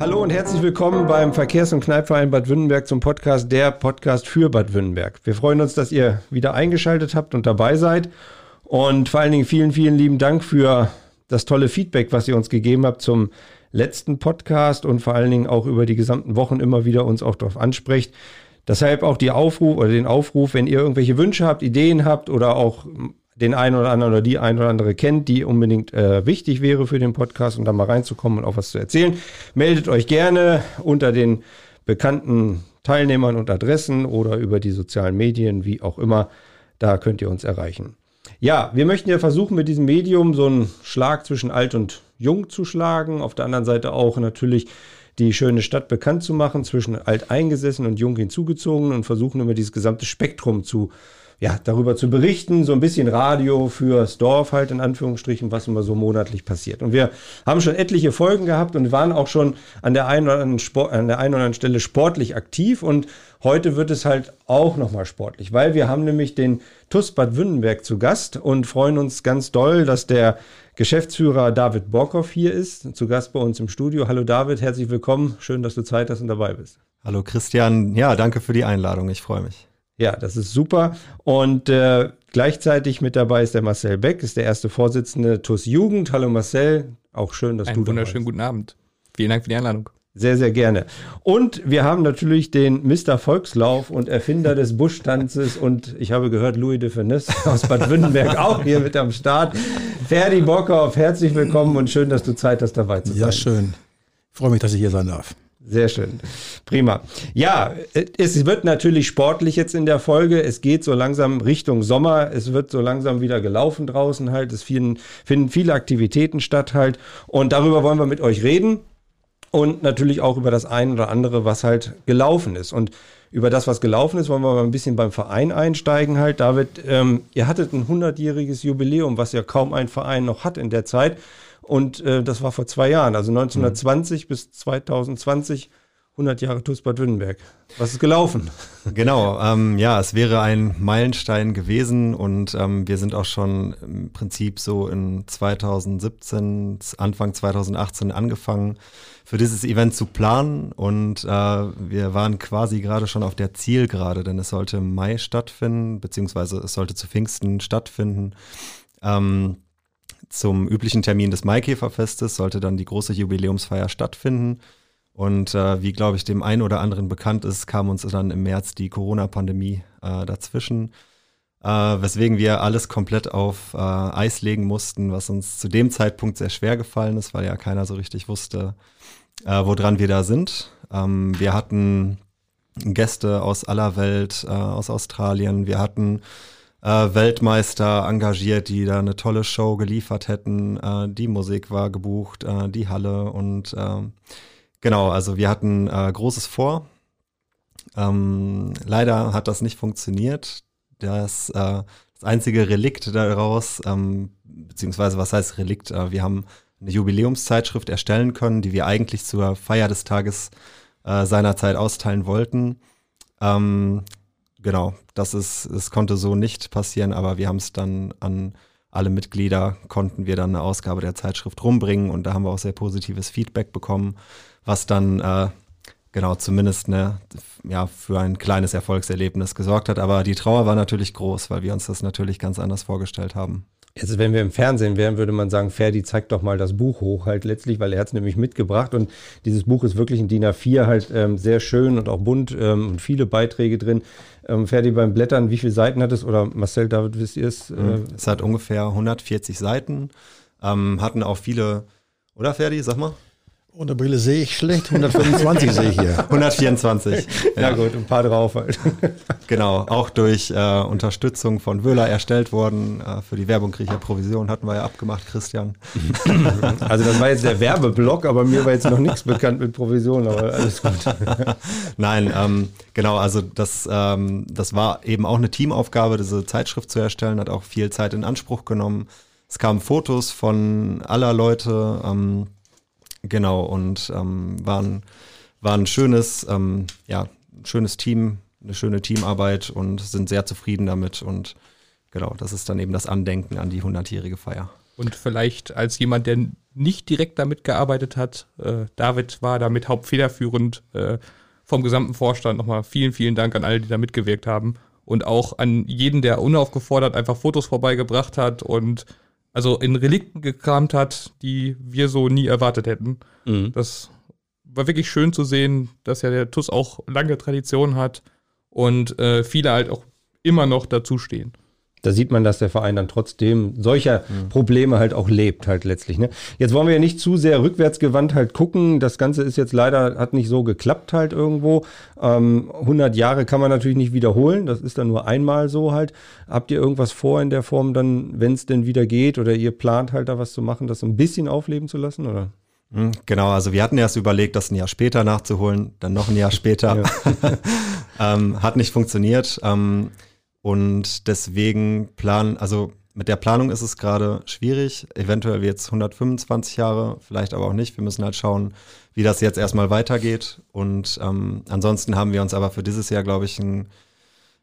Hallo und herzlich willkommen beim Verkehrs- und Kneipverein Bad Württemberg zum Podcast Der Podcast für Bad Württemberg. Wir freuen uns, dass ihr wieder eingeschaltet habt und dabei seid. Und vor allen Dingen vielen, vielen lieben Dank für das tolle Feedback, was ihr uns gegeben habt zum letzten Podcast und vor allen Dingen auch über die gesamten Wochen immer wieder uns auch darauf ansprecht. Deshalb auch die Aufruf oder den Aufruf, wenn ihr irgendwelche Wünsche habt, Ideen habt oder auch den einen oder anderen oder die ein oder andere kennt, die unbedingt äh, wichtig wäre für den Podcast und da mal reinzukommen und auch was zu erzählen, meldet euch gerne unter den bekannten Teilnehmern und Adressen oder über die sozialen Medien, wie auch immer. Da könnt ihr uns erreichen. Ja, wir möchten ja versuchen, mit diesem Medium so einen Schlag zwischen alt und jung zu schlagen. Auf der anderen Seite auch natürlich die schöne Stadt bekannt zu machen, zwischen alteingesessen und jung hinzugezogen und versuchen immer dieses gesamte Spektrum zu ja, darüber zu berichten, so ein bisschen Radio fürs Dorf halt in Anführungsstrichen, was immer so monatlich passiert. Und wir haben schon etliche Folgen gehabt und waren auch schon an der einen oder anderen, Sport, an der einen oder anderen Stelle sportlich aktiv und heute wird es halt auch nochmal sportlich, weil wir haben nämlich den TUS Bad Württemberg zu Gast und freuen uns ganz doll, dass der Geschäftsführer David Borkow hier ist, zu Gast bei uns im Studio. Hallo David, herzlich willkommen. Schön, dass du Zeit hast und dabei bist. Hallo Christian, ja, danke für die Einladung. Ich freue mich. Ja, das ist super. Und äh, gleichzeitig mit dabei ist der Marcel Beck, ist der erste Vorsitzende TUS Jugend. Hallo Marcel, auch schön, dass Einen du da bist. wunderschönen guten Abend. Vielen Dank für die Einladung. Sehr, sehr gerne. Und wir haben natürlich den Mr. Volkslauf und Erfinder des Buschtanzes und ich habe gehört, Louis de Finesse aus Bad Württemberg auch hier mit am Start. Ferdi Bockhoff, herzlich willkommen und schön, dass du Zeit hast, dabei zu sein. Ja, schön. Ich freue mich, dass ich hier sein darf. Sehr schön. Prima. Ja, es wird natürlich sportlich jetzt in der Folge. Es geht so langsam Richtung Sommer. Es wird so langsam wieder gelaufen draußen halt. Es finden, finden viele Aktivitäten statt halt. Und darüber wollen wir mit euch reden. Und natürlich auch über das eine oder andere, was halt gelaufen ist. Und über das, was gelaufen ist, wollen wir mal ein bisschen beim Verein einsteigen halt. David, ähm, ihr hattet ein 100-jähriges Jubiläum, was ja kaum ein Verein noch hat in der Zeit. Und äh, das war vor zwei Jahren, also 1920 mhm. bis 2020, 100 Jahre TuS Bad Württemberg. Was ist gelaufen? Genau, ähm, ja, es wäre ein Meilenstein gewesen und ähm, wir sind auch schon im Prinzip so in 2017, Anfang 2018 angefangen, für dieses Event zu planen und äh, wir waren quasi gerade schon auf der Zielgerade, denn es sollte im Mai stattfinden, beziehungsweise es sollte zu Pfingsten stattfinden. Ähm, zum üblichen Termin des Maikäferfestes sollte dann die große Jubiläumsfeier stattfinden. Und äh, wie, glaube ich, dem einen oder anderen bekannt ist, kam uns dann im März die Corona-Pandemie äh, dazwischen, äh, weswegen wir alles komplett auf äh, Eis legen mussten, was uns zu dem Zeitpunkt sehr schwer gefallen ist, weil ja keiner so richtig wusste, äh, woran wir da sind. Ähm, wir hatten Gäste aus aller Welt, äh, aus Australien, wir hatten äh, Weltmeister engagiert, die da eine tolle Show geliefert hätten. Äh, die Musik war gebucht, äh, die Halle und ähm, genau, also wir hatten äh, Großes vor. Ähm, leider hat das nicht funktioniert. Das, äh, das einzige Relikt daraus, ähm, beziehungsweise was heißt Relikt? Äh, wir haben eine Jubiläumszeitschrift erstellen können, die wir eigentlich zur Feier des Tages seinerzeit austeilen wollten. Ähm, genau, das ist, es konnte so nicht passieren, aber wir haben es dann an alle Mitglieder konnten wir dann eine Ausgabe der Zeitschrift rumbringen und da haben wir auch sehr positives Feedback bekommen, was dann äh, genau zumindest eine, ja, für ein kleines Erfolgserlebnis gesorgt hat. Aber die Trauer war natürlich groß, weil wir uns das natürlich ganz anders vorgestellt haben. Jetzt, wenn wir im Fernsehen wären, würde man sagen, Ferdi, zeig doch mal das Buch hoch halt letztlich, weil er hat es nämlich mitgebracht und dieses Buch ist wirklich in DIN A4 halt ähm, sehr schön und auch bunt ähm, und viele Beiträge drin. Ähm, Ferdi, beim Blättern, wie viele Seiten hat es? Oder Marcel, David, wisst ihr es? Äh, es hat ungefähr 140 Seiten, ähm, hatten auch viele, oder Ferdi, sag mal? Ohne Brille sehe ich schlecht, 125 sehe ich hier. 124. Ja. ja gut, ein paar drauf halt. Genau, auch durch äh, Unterstützung von Wöhler erstellt worden. Äh, für die Werbung kriege ich ja Provision, hatten wir ja abgemacht, Christian. Also das war jetzt der Werbeblock, aber mir war jetzt noch nichts bekannt mit Provision, aber alles gut. Nein, ähm, genau, also das, ähm, das war eben auch eine Teamaufgabe, diese Zeitschrift zu erstellen, hat auch viel Zeit in Anspruch genommen. Es kamen Fotos von aller Leute, ähm, Genau, und ähm, war, ein, war ein schönes, ähm, ja, schönes Team, eine schöne Teamarbeit und sind sehr zufrieden damit. Und genau, das ist dann eben das Andenken an die 100-jährige Feier. Und vielleicht als jemand, der nicht direkt damit gearbeitet hat, äh, David war damit hauptfederführend äh, vom gesamten Vorstand. Nochmal vielen, vielen Dank an alle, die da mitgewirkt haben. Und auch an jeden, der unaufgefordert einfach Fotos vorbeigebracht hat und also in Relikten gekramt hat, die wir so nie erwartet hätten. Mhm. Das war wirklich schön zu sehen, dass ja der TUS auch lange Tradition hat und äh, viele halt auch immer noch dazu stehen da sieht man, dass der Verein dann trotzdem solcher mhm. Probleme halt auch lebt, halt letztlich. Ne? Jetzt wollen wir ja nicht zu sehr rückwärtsgewandt halt gucken. Das Ganze ist jetzt leider, hat nicht so geklappt halt irgendwo. Ähm, 100 Jahre kann man natürlich nicht wiederholen. Das ist dann nur einmal so halt. Habt ihr irgendwas vor in der Form dann, wenn es denn wieder geht oder ihr plant halt da was zu machen, das so ein bisschen aufleben zu lassen oder? Hm, genau, also wir hatten erst überlegt, das ein Jahr später nachzuholen, dann noch ein Jahr später. ähm, hat nicht funktioniert. Ähm, und deswegen planen, also mit der Planung ist es gerade schwierig. Eventuell wird es 125 Jahre, vielleicht aber auch nicht. Wir müssen halt schauen, wie das jetzt erstmal weitergeht. Und ähm, ansonsten haben wir uns aber für dieses Jahr, glaube ich, ein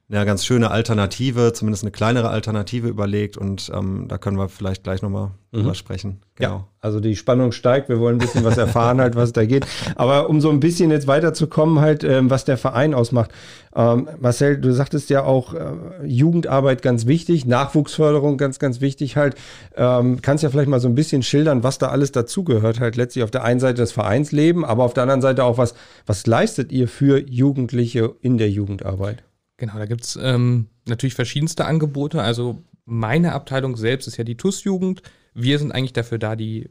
eine ganz schöne Alternative, zumindest eine kleinere Alternative überlegt und ähm, da können wir vielleicht gleich nochmal mhm. drüber sprechen. Genau. Ja, also die Spannung steigt, wir wollen ein bisschen was erfahren halt, was da geht. Aber um so ein bisschen jetzt weiterzukommen halt, ähm, was der Verein ausmacht. Ähm, Marcel, du sagtest ja auch äh, Jugendarbeit ganz wichtig, Nachwuchsförderung ganz, ganz wichtig halt. Ähm, kannst ja vielleicht mal so ein bisschen schildern, was da alles dazugehört halt letztlich auf der einen Seite das Vereinsleben, aber auf der anderen Seite auch was, was leistet ihr für Jugendliche in der Jugendarbeit? Genau, da gibt es ähm, natürlich verschiedenste Angebote. Also meine Abteilung selbst ist ja die TUS-Jugend. Wir sind eigentlich dafür da, die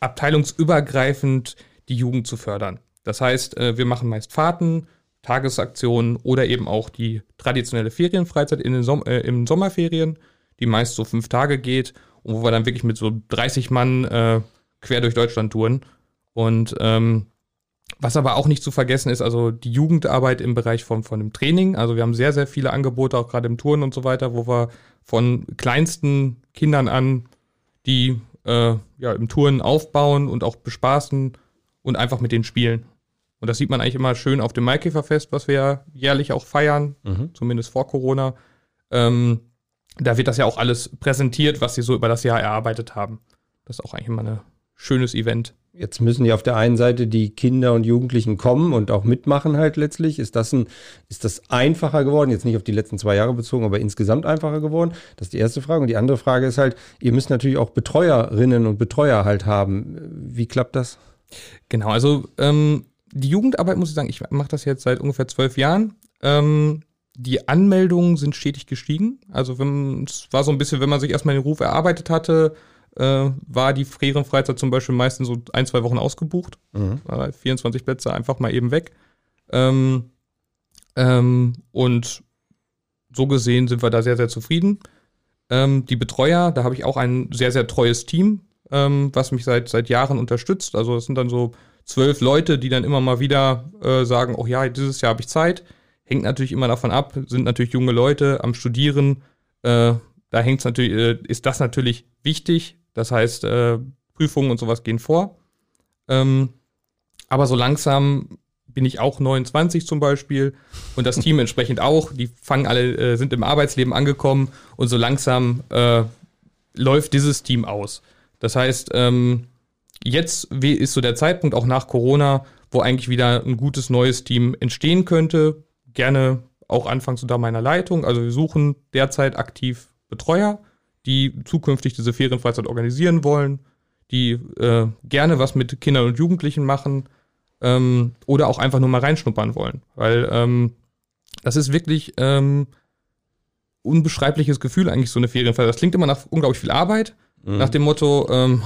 abteilungsübergreifend die Jugend zu fördern. Das heißt, äh, wir machen meist Fahrten, Tagesaktionen oder eben auch die traditionelle Ferienfreizeit in den Som äh, im Sommerferien, die meist so fünf Tage geht und wo wir dann wirklich mit so 30 Mann äh, quer durch Deutschland touren. Und ähm, was aber auch nicht zu vergessen ist, also die Jugendarbeit im Bereich von, von dem Training. Also wir haben sehr, sehr viele Angebote, auch gerade im Touren und so weiter, wo wir von kleinsten Kindern an, die äh, ja, im Touren aufbauen und auch bespaßen und einfach mit denen spielen. Und das sieht man eigentlich immer schön auf dem Maikäferfest, was wir ja jährlich auch feiern, mhm. zumindest vor Corona. Ähm, da wird das ja auch alles präsentiert, was sie so über das Jahr erarbeitet haben. Das ist auch eigentlich immer ein schönes Event. Jetzt müssen ja auf der einen Seite die Kinder und Jugendlichen kommen und auch mitmachen halt letztlich. Ist das, ein, ist das einfacher geworden? Jetzt nicht auf die letzten zwei Jahre bezogen, aber insgesamt einfacher geworden? Das ist die erste Frage. Und die andere Frage ist halt, ihr müsst natürlich auch Betreuerinnen und Betreuer halt haben. Wie klappt das? Genau, also ähm, die Jugendarbeit muss ich sagen, ich mache das jetzt seit ungefähr zwölf Jahren. Ähm, die Anmeldungen sind stetig gestiegen. Also es war so ein bisschen, wenn man sich erstmal den Ruf erarbeitet hatte, äh, war die Ferienfreizeit zum Beispiel meistens so ein, zwei Wochen ausgebucht. Mhm. 24 Plätze einfach mal eben weg. Ähm, ähm, und so gesehen sind wir da sehr, sehr zufrieden. Ähm, die Betreuer, da habe ich auch ein sehr, sehr treues Team, ähm, was mich seit, seit Jahren unterstützt. Also es sind dann so zwölf Leute, die dann immer mal wieder äh, sagen, oh ja, dieses Jahr habe ich Zeit. Hängt natürlich immer davon ab, sind natürlich junge Leute am Studieren. Äh, da hängt natürlich, äh, ist das natürlich wichtig, das heißt, äh, Prüfungen und sowas gehen vor. Ähm, aber so langsam bin ich auch 29 zum Beispiel und das Team entsprechend auch. Die fangen alle, äh, sind im Arbeitsleben angekommen und so langsam äh, läuft dieses Team aus. Das heißt, ähm, jetzt ist so der Zeitpunkt auch nach Corona, wo eigentlich wieder ein gutes neues Team entstehen könnte. Gerne auch anfangs unter meiner Leitung. Also wir suchen derzeit aktiv Betreuer die zukünftig diese Ferienfreizeit organisieren wollen, die äh, gerne was mit Kindern und Jugendlichen machen ähm, oder auch einfach nur mal reinschnuppern wollen. Weil ähm, das ist wirklich ähm, unbeschreibliches Gefühl eigentlich, so eine Ferienfreizeit. Das klingt immer nach unglaublich viel Arbeit, mhm. nach dem Motto, ähm,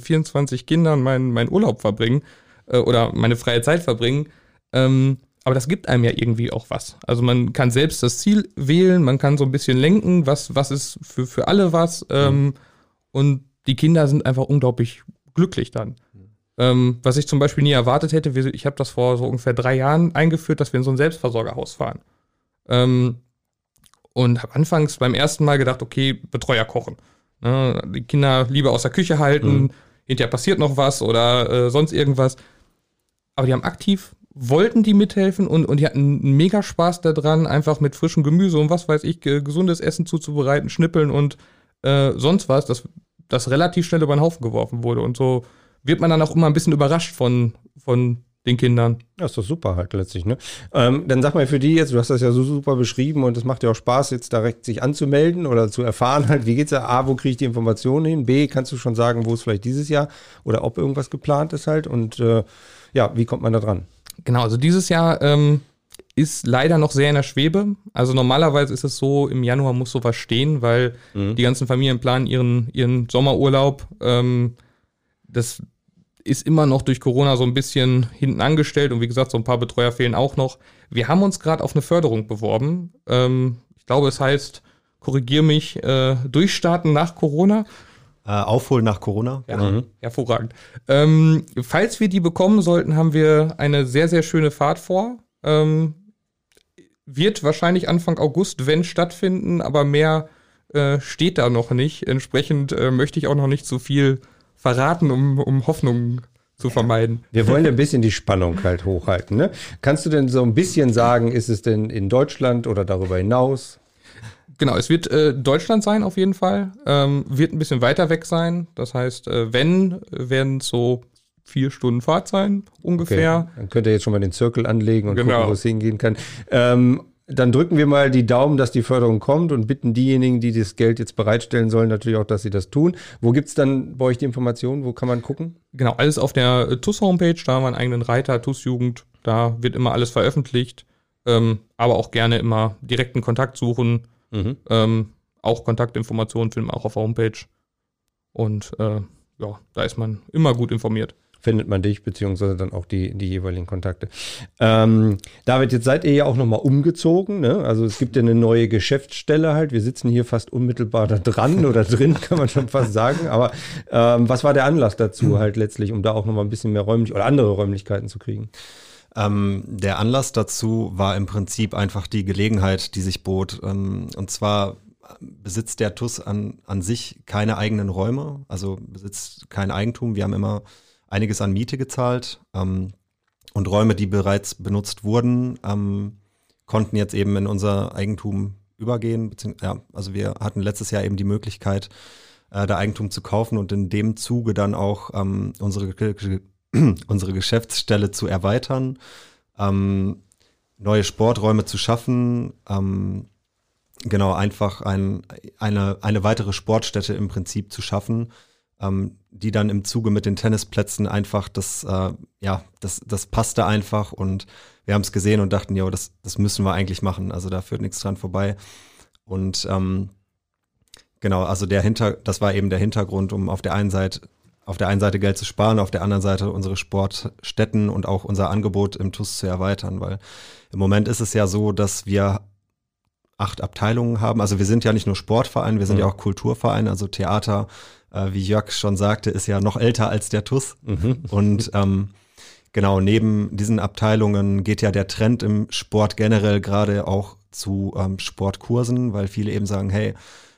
24 Kindern meinen mein Urlaub verbringen äh, oder meine freie Zeit verbringen. Ähm, aber das gibt einem ja irgendwie auch was. Also man kann selbst das Ziel wählen, man kann so ein bisschen lenken, was, was ist für, für alle was. Ähm, mhm. Und die Kinder sind einfach unglaublich glücklich dann. Mhm. Ähm, was ich zum Beispiel nie erwartet hätte, ich habe das vor so ungefähr drei Jahren eingeführt, dass wir in so ein Selbstversorgerhaus fahren. Ähm, und habe anfangs beim ersten Mal gedacht, okay, Betreuer kochen. Ne, die Kinder lieber aus der Küche halten, mhm. hinterher passiert noch was oder äh, sonst irgendwas. Aber die haben aktiv wollten die mithelfen und, und die hatten mega Spaß daran, einfach mit frischem Gemüse und was weiß ich, gesundes Essen zuzubereiten, schnippeln und äh, sonst was. Das, das relativ schnell über den Haufen geworfen wurde. Und so wird man dann auch immer ein bisschen überrascht von, von den Kindern. Ja, ist doch super halt letztlich, ne? Ähm, dann sag mal für die jetzt, du hast das ja so super beschrieben und es macht ja auch Spaß, jetzt direkt sich anzumelden oder zu erfahren halt, wie geht's da? A, wo kriege ich die Informationen hin? B, kannst du schon sagen, wo es vielleicht dieses Jahr oder ob irgendwas geplant ist halt und äh, ja, wie kommt man da dran? Genau, also dieses Jahr ähm, ist leider noch sehr in der Schwebe. Also normalerweise ist es so, im Januar muss sowas stehen, weil mhm. die ganzen Familien planen ihren, ihren Sommerurlaub. Ähm, das ist immer noch durch Corona so ein bisschen hinten angestellt und wie gesagt, so ein paar Betreuer fehlen auch noch. Wir haben uns gerade auf eine Förderung beworben. Ähm, ich glaube, es heißt, korrigier mich, äh, durchstarten nach Corona. Äh, aufholen nach Corona. Ja, mhm. hervorragend. Ähm, falls wir die bekommen sollten, haben wir eine sehr, sehr schöne Fahrt vor. Ähm, wird wahrscheinlich Anfang August, wenn stattfinden, aber mehr äh, steht da noch nicht. Entsprechend äh, möchte ich auch noch nicht zu viel verraten, um, um Hoffnungen zu vermeiden. Wir wollen ein bisschen die Spannung halt hochhalten. Ne? Kannst du denn so ein bisschen sagen, ist es denn in Deutschland oder darüber hinaus? Genau, es wird äh, Deutschland sein auf jeden Fall. Ähm, wird ein bisschen weiter weg sein. Das heißt, äh, wenn, werden es so vier Stunden Fahrt sein, ungefähr. Okay. Dann könnt ihr jetzt schon mal den Zirkel anlegen und genau. gucken, wo es hingehen kann. Ähm, dann drücken wir mal die Daumen, dass die Förderung kommt und bitten diejenigen, die das Geld jetzt bereitstellen sollen, natürlich auch, dass sie das tun. Wo gibt es dann bei euch die Informationen? Wo kann man gucken? Genau, alles auf der TUS-Homepage. Da haben wir einen eigenen Reiter, TUS-Jugend. Da wird immer alles veröffentlicht. Ähm, aber auch gerne immer direkten Kontakt suchen. Mhm. Ähm, auch Kontaktinformationen finden wir auch auf der Homepage. Und äh, ja, da ist man immer gut informiert findet man dich, beziehungsweise dann auch die, die jeweiligen Kontakte. Ähm, David, jetzt seid ihr ja auch nochmal umgezogen. Ne? Also es gibt ja eine neue Geschäftsstelle halt. Wir sitzen hier fast unmittelbar da dran oder drin, kann man schon fast sagen. Aber ähm, was war der Anlass dazu halt letztlich, um da auch nochmal ein bisschen mehr räumlich oder andere Räumlichkeiten zu kriegen? Ähm, der Anlass dazu war im Prinzip einfach die Gelegenheit, die sich bot. Ähm, und zwar besitzt der TUS an, an sich keine eigenen Räume, also besitzt kein Eigentum. Wir haben immer einiges an Miete gezahlt ähm, und Räume, die bereits benutzt wurden, ähm, konnten jetzt eben in unser Eigentum übergehen. Ja, also wir hatten letztes Jahr eben die Möglichkeit, äh, da Eigentum zu kaufen und in dem Zuge dann auch ähm, unsere, unsere Geschäftsstelle zu erweitern, ähm, neue Sporträume zu schaffen, ähm, genau, einfach ein, eine, eine weitere Sportstätte im Prinzip zu schaffen, ähm, die dann im Zuge mit den Tennisplätzen einfach das, äh, ja, das, das passte einfach und wir haben es gesehen und dachten, ja, das, das müssen wir eigentlich machen. Also da führt nichts dran vorbei. Und ähm, genau, also der Hinter, das war eben der Hintergrund, um auf der einen Seite auf der einen Seite Geld zu sparen, auf der anderen Seite unsere Sportstätten und auch unser Angebot im TUS zu erweitern, weil im Moment ist es ja so, dass wir acht Abteilungen haben. Also wir sind ja nicht nur Sportverein, wir sind mhm. ja auch Kulturverein, also Theater, äh, wie Jörg schon sagte, ist ja noch älter als der TUS. Mhm. Und ähm, genau, neben diesen Abteilungen geht ja der Trend im Sport generell gerade auch zu ähm, Sportkursen, weil viele eben sagen, hey,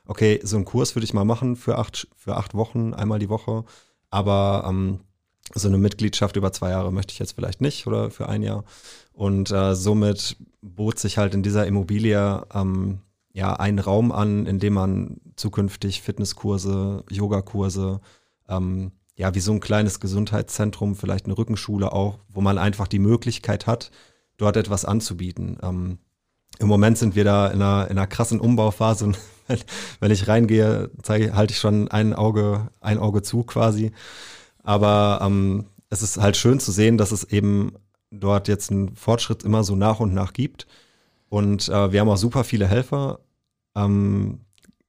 okay, so einen Kurs würde ich mal machen für acht, für acht Wochen, einmal die Woche, aber ähm, so eine Mitgliedschaft über zwei Jahre möchte ich jetzt vielleicht nicht oder für ein Jahr. Und äh, somit bot sich halt in dieser Immobilie ähm, ja einen Raum an, in dem man zukünftig Fitnesskurse, Yogakurse, ähm, ja, wie so ein kleines Gesundheitszentrum, vielleicht eine Rückenschule auch, wo man einfach die Möglichkeit hat, dort etwas anzubieten. Ähm, Im Moment sind wir da in einer, in einer krassen Umbauphase. Wenn ich reingehe, zeige, halte ich schon ein Auge, ein Auge zu quasi. Aber ähm, es ist halt schön zu sehen, dass es eben dort jetzt einen Fortschritt immer so nach und nach gibt. Und äh, wir haben auch super viele Helfer. Ähm,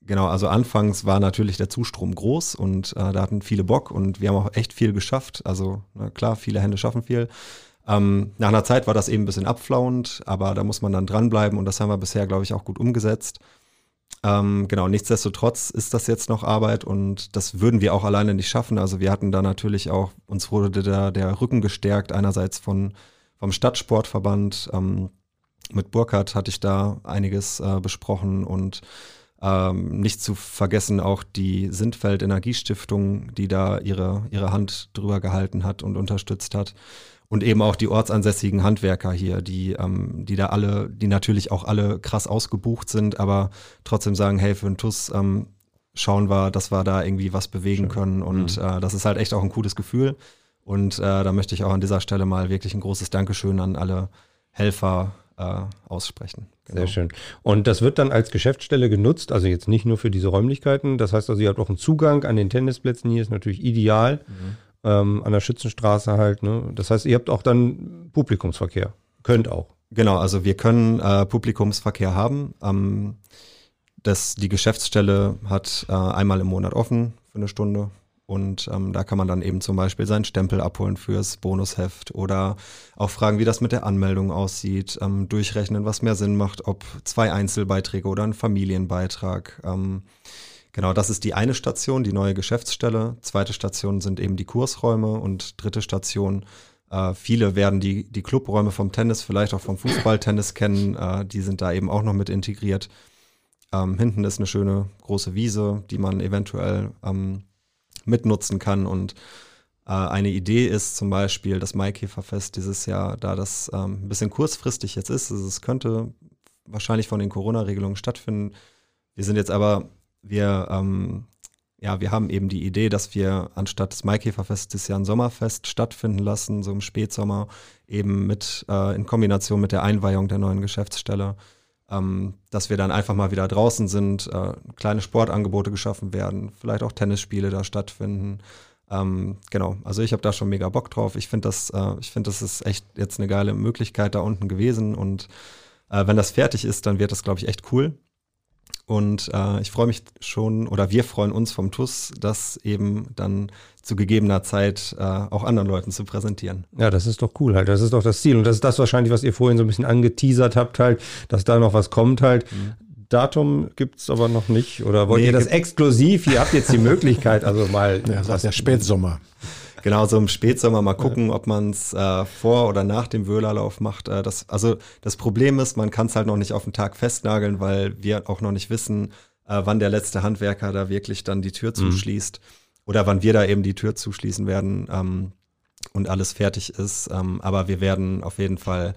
genau, also anfangs war natürlich der Zustrom groß und äh, da hatten viele Bock und wir haben auch echt viel geschafft. Also na klar, viele Hände schaffen viel. Ähm, nach einer Zeit war das eben ein bisschen abflauend, aber da muss man dann dranbleiben und das haben wir bisher, glaube ich, auch gut umgesetzt. Ähm, genau, nichtsdestotrotz ist das jetzt noch Arbeit und das würden wir auch alleine nicht schaffen. Also wir hatten da natürlich auch, uns wurde da der Rücken gestärkt, einerseits von, vom Stadtsportverband, ähm, mit Burkhardt hatte ich da einiges äh, besprochen und ähm, nicht zu vergessen auch die Sindfeld Energiestiftung, die da ihre, ihre Hand drüber gehalten hat und unterstützt hat. Und eben auch die ortsansässigen Handwerker hier, die, ähm, die da alle, die natürlich auch alle krass ausgebucht sind, aber trotzdem sagen, hey, für einen TUS ähm, schauen wir, dass wir da irgendwie was bewegen können. Und mhm. äh, das ist halt echt auch ein cooles Gefühl. Und äh, da möchte ich auch an dieser Stelle mal wirklich ein großes Dankeschön an alle Helfer äh, aussprechen. Genau. Sehr schön. Und das wird dann als Geschäftsstelle genutzt, also jetzt nicht nur für diese Räumlichkeiten. Das heißt also, ihr habt auch einen Zugang an den Tennisplätzen hier, ist natürlich ideal. Mhm. Ähm, an der Schützenstraße halt. Ne? Das heißt, ihr habt auch dann Publikumsverkehr. Könnt auch. Genau, also wir können äh, Publikumsverkehr haben. Ähm, das, die Geschäftsstelle hat äh, einmal im Monat offen für eine Stunde und ähm, da kann man dann eben zum Beispiel seinen Stempel abholen fürs Bonusheft oder auch fragen, wie das mit der Anmeldung aussieht, ähm, durchrechnen, was mehr Sinn macht, ob zwei Einzelbeiträge oder ein Familienbeitrag. Ähm, genau, das ist die eine Station, die neue Geschäftsstelle. Zweite Station sind eben die Kursräume und dritte Station äh, viele werden die, die Clubräume vom Tennis, vielleicht auch vom Fußballtennis kennen. Äh, die sind da eben auch noch mit integriert. Ähm, hinten ist eine schöne große Wiese, die man eventuell ähm, mitnutzen kann. Und äh, eine Idee ist zum Beispiel das Maikäferfest dieses Jahr, da das ähm, ein bisschen kurzfristig jetzt ist. Also es könnte wahrscheinlich von den Corona-Regelungen stattfinden. Wir sind jetzt aber, wir, ähm, ja, wir haben eben die Idee, dass wir anstatt des Maikäferfest dieses Jahr ein Sommerfest stattfinden lassen, so im Spätsommer, eben mit äh, in Kombination mit der Einweihung der neuen Geschäftsstelle ähm, dass wir dann einfach mal wieder draußen sind, äh, kleine Sportangebote geschaffen werden, vielleicht auch Tennisspiele da stattfinden. Ähm, genau, also ich habe da schon mega Bock drauf. Ich finde das, äh, ich finde das ist echt jetzt eine geile Möglichkeit da unten gewesen und äh, wenn das fertig ist, dann wird das glaube ich echt cool. Und äh, ich freue mich schon, oder wir freuen uns vom TUS, das eben dann zu gegebener Zeit äh, auch anderen Leuten zu präsentieren. Ja, das ist doch cool halt. Das ist doch das Ziel. Und das ist das wahrscheinlich, was ihr vorhin so ein bisschen angeteasert habt, halt, dass da noch was kommt halt. Mhm. Datum gibt es aber noch nicht. Oder wollt nee, ihr das exklusiv? Ihr habt jetzt die Möglichkeit, also mal. Ja, was, der Spätsommer. Genau, so im Spätsommer mal gucken, ob man es äh, vor oder nach dem Wöhlerlauf macht. Äh, das, also das Problem ist, man kann es halt noch nicht auf den Tag festnageln, weil wir auch noch nicht wissen, äh, wann der letzte Handwerker da wirklich dann die Tür mhm. zuschließt oder wann wir da eben die Tür zuschließen werden ähm, und alles fertig ist. Ähm, aber wir werden auf jeden Fall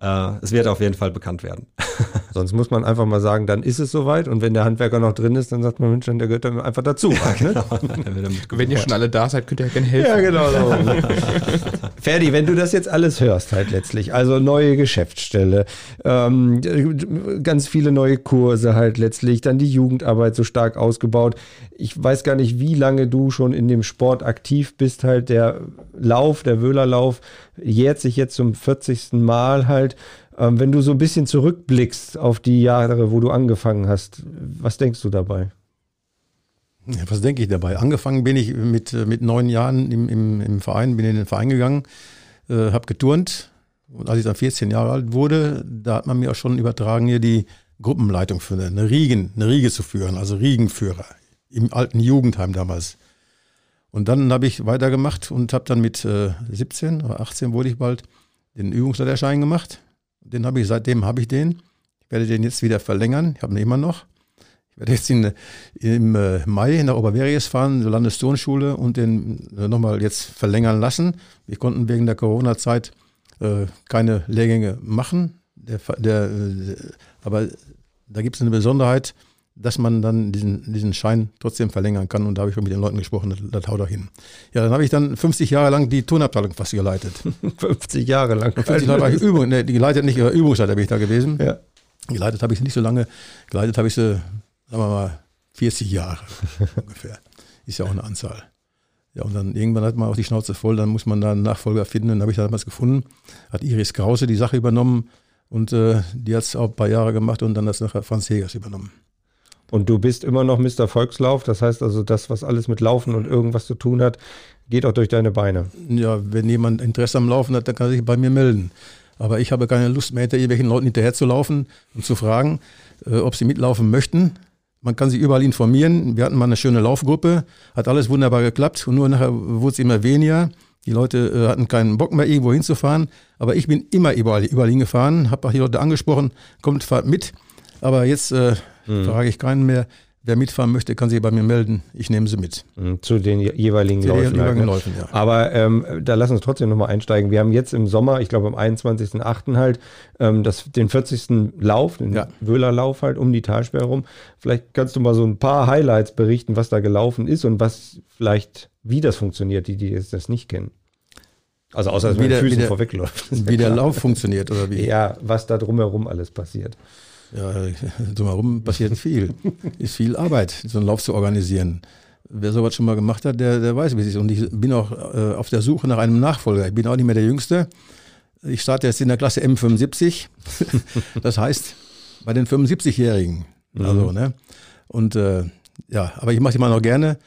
äh, es wird auf jeden Fall bekannt werden. Sonst muss man einfach mal sagen, dann ist es soweit. Und wenn der Handwerker noch drin ist, dann sagt man, Mensch, der gehört dann einfach dazu. Ja, ne? genau. wenn ihr schon alle da seid, könnt ihr ja gerne helfen. Ja, genau so. Ferdi, wenn du das jetzt alles hörst halt letztlich, also neue Geschäftsstelle, ähm, ganz viele neue Kurse halt letztlich, dann die Jugendarbeit so stark ausgebaut. Ich weiß gar nicht, wie lange du schon in dem Sport aktiv bist, halt der Lauf, der Wöhlerlauf jährt sich jetzt zum 40. Mal halt. Ähm, wenn du so ein bisschen zurückblickst auf die Jahre, wo du angefangen hast, was denkst du dabei? Ja, was denke ich dabei? Angefangen bin ich mit, äh, mit neun Jahren im, im, im Verein, bin in den Verein gegangen, äh, habe geturnt. Und als ich dann 14 Jahre alt wurde, da hat man mir auch schon übertragen, hier die Gruppenleitung für eine, Riegen, eine Riege zu führen, also Riegenführer im alten Jugendheim damals. Und dann habe ich weitergemacht und habe dann mit äh, 17 oder 18 wurde ich bald den Übungsleiterschein gemacht. Den habe ich, seitdem habe ich den. Ich werde den jetzt wieder verlängern. Ich habe ihn immer noch. Ich werde jetzt in, im äh, Mai der Oberveries fahren, zur Landestonschule und den äh, nochmal jetzt verlängern lassen. Wir konnten wegen der Corona-Zeit äh, keine Lehrgänge machen. Der, der, äh, aber da gibt es eine Besonderheit dass man dann diesen, diesen Schein trotzdem verlängern kann. Und da habe ich schon mit den Leuten gesprochen, das, das haut auch hin. Ja, dann habe ich dann 50 Jahre lang die Turnabteilung fast geleitet. 50 Jahre lang. 50 Jahre war ich Übung, ne, geleitet nicht, Übungsleiter bin ich da gewesen. Ja. Geleitet habe ich sie nicht so lange. Geleitet habe ich sie, sagen wir mal, 40 Jahre ungefähr. Ist ja auch eine Anzahl. Ja, und dann irgendwann hat man auch die Schnauze voll, dann muss man da einen Nachfolger finden. Dann habe ich damals gefunden, hat Iris Krause die Sache übernommen und äh, die hat es auch ein paar Jahre gemacht und dann hat es nachher Franz Hegers übernommen. Und du bist immer noch Mr. Volkslauf. Das heißt also, das, was alles mit Laufen und irgendwas zu tun hat, geht auch durch deine Beine. Ja, wenn jemand Interesse am Laufen hat, dann kann er sich bei mir melden. Aber ich habe keine Lust mehr, hinter irgendwelchen Leuten hinterher zu laufen und zu fragen, äh, ob sie mitlaufen möchten. Man kann sich überall informieren. Wir hatten mal eine schöne Laufgruppe, hat alles wunderbar geklappt und nur nachher wurde es immer weniger. Die Leute äh, hatten keinen Bock mehr, irgendwo hinzufahren. Aber ich bin immer überall, überall hingefahren, habe auch die Leute angesprochen, kommt, fahrt mit. Aber jetzt äh, mhm. frage ich keinen mehr. wer mitfahren möchte, kann sich bei mir melden. Ich nehme sie mit. Mhm, Zu den jeweiligen Zu den Läufen. halt, jeweiligen ne? Läufen, ja. Aber ähm, da lass uns trotzdem nochmal einsteigen. Wir haben jetzt im Sommer, ich glaube am 21.08. halt, ähm, das, den 40. Lauf, den Ja. Wöhlerlauf halt um die Talsperre rum. Vielleicht kannst du mal so ein paar Highlights berichten, was da gelaufen ist und was vielleicht, wie das funktioniert, die, die jetzt das nicht kennen. Also außer dass man mit Füßen vorwegläuft. Wie der Lauf funktioniert oder wie? Ja, was da drumherum alles passiert. Ja, drumherum passiert viel. Ist viel Arbeit, so einen Lauf zu organisieren. Wer sowas schon mal gemacht hat, der, der weiß, wie es ist. Und ich bin auch äh, auf der Suche nach einem Nachfolger. Ich bin auch nicht mehr der Jüngste. Ich starte jetzt in der Klasse M75. das heißt, bei den 75-Jährigen. Also, ne? Und äh, ja, aber ich mache die mal noch gerne.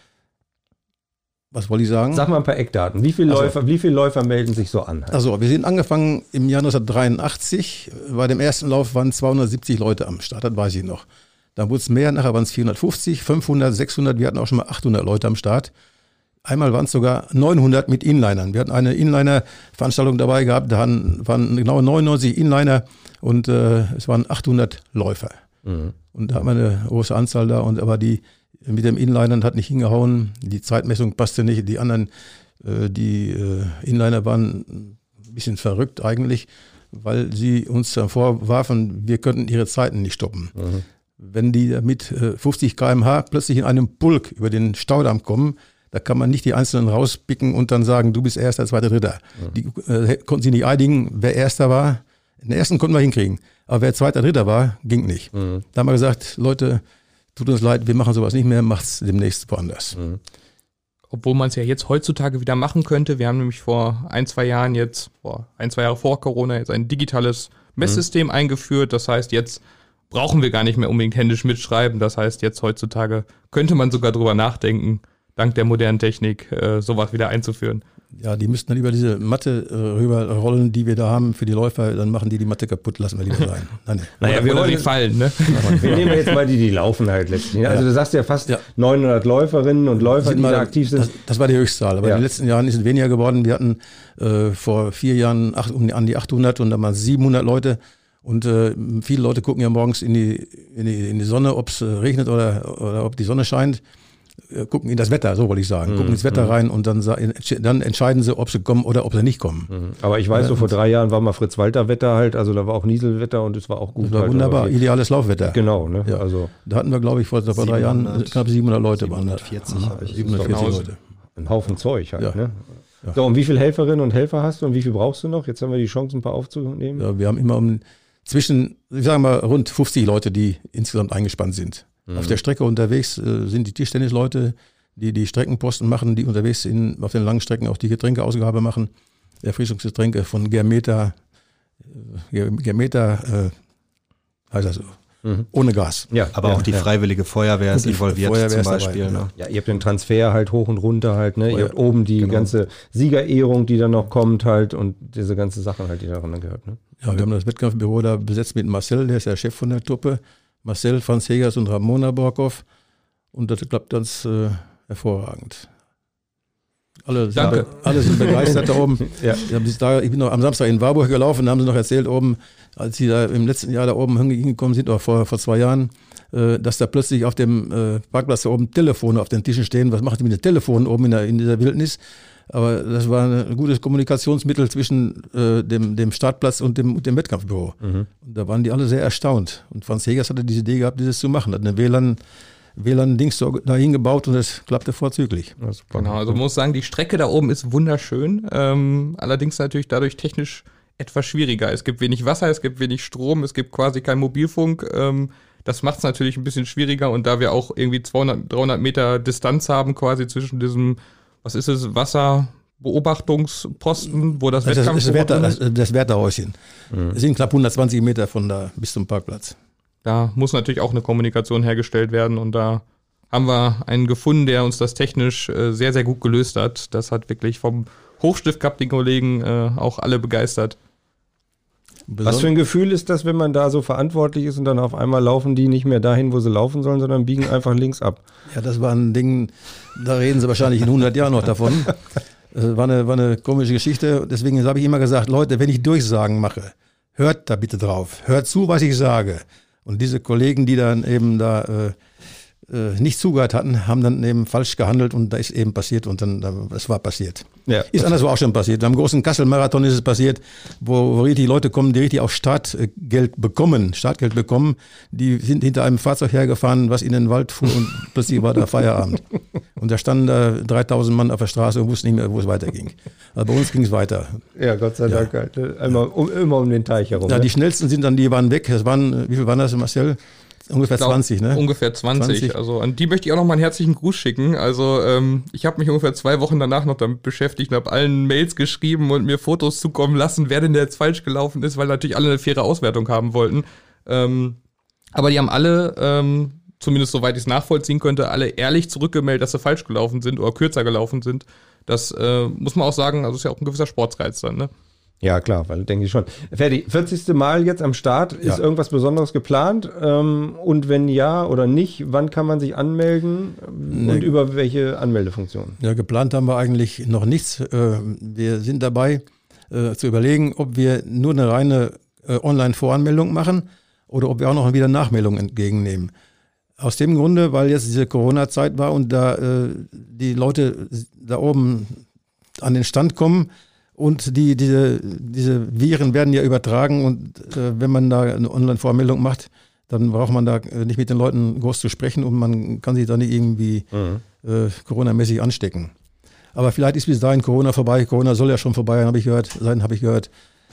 Was wollte ich sagen? Sag mal ein paar Eckdaten. Wie viele Also- Läufer, wie viele Läufer melden sich so an? Also, wir sind angefangen im Jahr 1983. Bei dem ersten Lauf waren 270 Leute am Start, das weiß ich noch. Dann wurde es mehr, nachher waren es 450, 500, 600, wir hatten auch schon mal 800 Leute am Start. Einmal waren es sogar 900 mit Inlinern. Wir hatten eine Inliner-Veranstaltung dabei gehabt, da waren, genau 99 Inliner und äh, es waren 800 Läufer. Und da hat man eine große Anzahl da, und aber die mit dem Inlinern hat nicht hingehauen, die Zeitmessung passte nicht, die anderen, äh, die äh, Inliner waren ein bisschen verrückt eigentlich, weil sie uns dann vorwarfen, wir könnten ihre Zeiten nicht stoppen. Wenn die mit äh, 50 km/h plötzlich in einem Pulk über den Staudamm kommen, da kann man nicht die Einzelnen rauspicken und dann sagen, du bist Erster, Zweiter, Dritter. Die äh, konnten sie nicht einigen, wer Erster war. Den ersten konnten wir hinkriegen. Aber wer Zweiter, Dritter war, ging nicht. Da haben wir gesagt, Leute, tut uns leid, wir machen sowas nicht mehr, macht's demnächst woanders. Obwohl man es ja jetzt heutzutage wieder machen könnte. Wir haben nämlich vor ein, zwei Jahren jetzt, vor ein, zwei Jahre vor Corona, jetzt ein digitales Messsystem eingeführt. Das heißt, jetzt brauchen wir gar nicht mehr unbedingt händisch mitschreiben. Das heißt, jetzt heutzutage könnte man sogar drüber nachdenken, dank der modernen Technik, äh, sowas wieder einzuführen. Ja, die müssten dann über diese Matte äh, rüberrollen, die wir da haben für die Läufer, dann machen die die Matte kaputt, lassen wir lieber sein. Nein, Naja, oder, wir wollen- die Fallen, ne? Wir nehmen jetzt mal die, die laufen halt letztlich. Also du sagst ja fast Ja. 900 Läuferinnen und Läufer, sind die mal- da aktiv sind. Das, das war die Höchstzahl, aber Ja. in den letzten Jahren ist es weniger geworden. Wir hatten äh, vor vier Jahren acht, um, an die 800 und dann es 700 Leute. Und äh, viele Leute gucken ja morgens in die, in die, in die Sonne, ob es äh, regnet oder, oder ob die Sonne scheint. Äh, gucken in das Wetter, so wollte ich sagen. Gucken ins Wetter rein und dann, dann entscheiden sie, ob sie kommen oder ob sie nicht kommen. Aber ich weiß, so vor drei Jahren war mal Fritz-Walter-Wetter halt, also da war auch Nieselwetter und es war auch gut. Das war halt, wunderbar, ideales Laufwetter. Genau, ne? Ja. Also Da hatten wir, glaube ich, vor, vor drei Jahren 700, knapp 700 Leute. waren da. 740 habe ich. 740 Genau. Leute. ein Haufen Zeug halt, Ja. ne? So, und wie viele Helferinnen und Helfer hast du und wie viel brauchst du noch? Jetzt haben wir die Chance, ein paar aufzunehmen. Ja, wir haben immer um zwischen, ich sage mal, rund 50 Leute, die insgesamt eingespannt sind. Auf der Strecke unterwegs äh, sind die Tischtennisleute, die die Streckenposten machen, die unterwegs in, auf den langen Strecken auch die Getränkeausgabe machen. Erfrischungsgetränke von Germeta, äh, Germeta, äh, heißt das so, ohne Gas. Ja, Aber ja, auch die ja. Freiwillige Feuerwehr ist involviert Feuerwehr zum dabei, Beispiel. ja. ne? Ja, ihr habt den Transfer halt hoch und runter halt, ne? Ihr habt oben die genau. ganze Siegerehrung, die dann noch kommt halt und diese ganze Sachen halt, die daran gehört, ne? Ja, wir haben das Wettkampfbüro da besetzt mit Marcel, der ist der Chef von der Truppe. Marcel, Franz Hegers und Ramona Borkow. Und das klappt ganz äh, hervorragend. Alle sind, Danke. alle sind begeistert da oben. Ja. Tag, ich bin noch am Samstag in Warburg gelaufen, da haben sie noch erzählt oben, als sie da im letzten Jahr da oben hingekommen sind, oder vor, vor zwei Jahren, äh, dass da plötzlich auf dem äh, Parkplatz da oben Telefone auf den Tischen stehen. Was macht die mit den Telefonen oben in, der, in dieser Wildnis? Aber das war ein gutes Kommunikationsmittel zwischen äh, dem, dem Startplatz und dem, und dem Wettkampfbüro. Und da waren die alle sehr erstaunt. Und Franz Hegers hatte diese Idee gehabt, dieses zu machen. Hat eine WLAN, WLAN-Dings so dahin gebaut und das klappte vorzüglich. Ja, super. Genau, also man muss sagen, die Strecke da oben ist wunderschön. Ähm, allerdings natürlich dadurch technisch etwas schwieriger. Es gibt wenig Wasser, es gibt wenig Strom, es gibt quasi kein Mobilfunk. Ähm, das macht es natürlich ein bisschen schwieriger und da wir auch irgendwie 200, 300 Meter Distanz haben quasi zwischen diesem, was ist es, Wasserbeobachtungsposten, wo das, Das, ist das, Wettkampf das, das Wärterhäuschen. Es sind knapp 120 Meter von da bis zum Parkplatz. Da muss natürlich auch eine Kommunikation hergestellt werden und da haben wir einen gefunden, der uns das technisch äh, sehr, sehr gut gelöst hat. Das hat wirklich vom Hochstift gehabt, den Kollegen äh, auch alle begeistert. Was für ein Gefühl ist das, wenn man da so verantwortlich ist und dann auf einmal laufen die nicht mehr dahin, wo sie laufen sollen, sondern biegen einfach links ab? Ja, das war ein Ding, da reden sie wahrscheinlich in 100 Jahren noch davon. Das war eine, war eine komische Geschichte. Deswegen habe ich immer gesagt, Leute, wenn ich Durchsagen mache, hört da bitte drauf. Hört zu, was ich sage. Und diese Kollegen, die dann eben da äh, äh, nicht zugehört hatten, haben dann eben falsch gehandelt und da ist eben passiert und dann, da, es war passiert. Ja. Ist anderswo auch schon passiert. Beim großen Kassel-Marathon ist es passiert, wo, wo richtig Leute kommen, die richtig auch Startgeld bekommen, Startgeld bekommen, die sind hinter einem Fahrzeug hergefahren, was in den Wald fuhr und plötzlich war da Feierabend. Und da standen da 3000 Mann auf der Straße und wussten nicht mehr, wo es weiterging. Aber bei uns ging es weiter. Ja, Gott sei Dank halt. äh, Einmal um, immer um den Teich herum. Ja, ne? die schnellsten sind dann, die waren weg. Das waren, wie viel waren das, Marcel? Ungefähr glaub, 20, ne? Ungefähr 20. 20. Also an die möchte ich auch noch mal einen herzlichen Gruß schicken. Also ähm, ich habe mich ungefähr zwei Wochen danach noch damit beschäftigt und habe allen Mails geschrieben und mir Fotos zukommen lassen, wer denn da jetzt falsch gelaufen ist, weil natürlich alle eine faire Auswertung haben wollten. Ähm, aber die haben alle, ähm, zumindest soweit ich es nachvollziehen könnte, alle ehrlich zurückgemeldet, dass sie falsch gelaufen sind oder kürzer gelaufen sind. Das äh, muss man auch sagen, also ist ja auch ein gewisser Sportsreiz dann, ne? Ja, klar, weil denke ich schon. Ferdi, 40. Mal jetzt am Start. Ist Ja. irgendwas Besonderes geplant? Ähm, und wenn ja oder nicht, wann kann man sich anmelden? Und über welche Anmeldefunktion? Ja, geplant haben wir eigentlich noch nichts. Äh, Wir sind dabei äh, zu überlegen, ob wir nur eine reine äh, Online-Voranmeldung machen oder ob wir auch noch wieder Nachmeldungen entgegennehmen. Aus dem Grunde, weil jetzt diese Corona-Zeit war und da die Leute da oben an den Stand kommen und die, diese, diese Viren werden ja übertragen und äh, wenn man da eine Online-Voranmeldung macht, dann braucht man da äh, nicht mit den Leuten groß zu sprechen und man kann sich da nicht irgendwie äh, Corona-mäßig anstecken. Aber vielleicht ist bis dahin Corona vorbei. Corona soll ja schon vorbei, habe ich gehört. Sein habe ich gehört.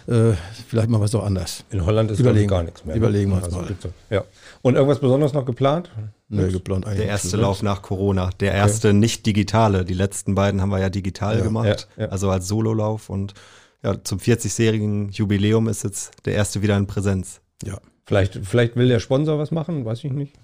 Äh, vielleicht machen wir es doch anders. In Holland ist Überlegen. gar nichts mehr. ne? Überlegen wir uns also, mal. Ja. Und irgendwas Besonderes noch geplant? Nö, geplant eigentlich. Der erste Lauf nach Corona, der erste nicht digitale. Die letzten beiden haben wir ja digital Ja, gemacht, ja, ja. also als Sololauf. Und ja, zum 40-jährigen Jubiläum ist jetzt der erste wieder in Präsenz. Ja. Vielleicht, vielleicht will der Sponsor was machen, weiß ich nicht.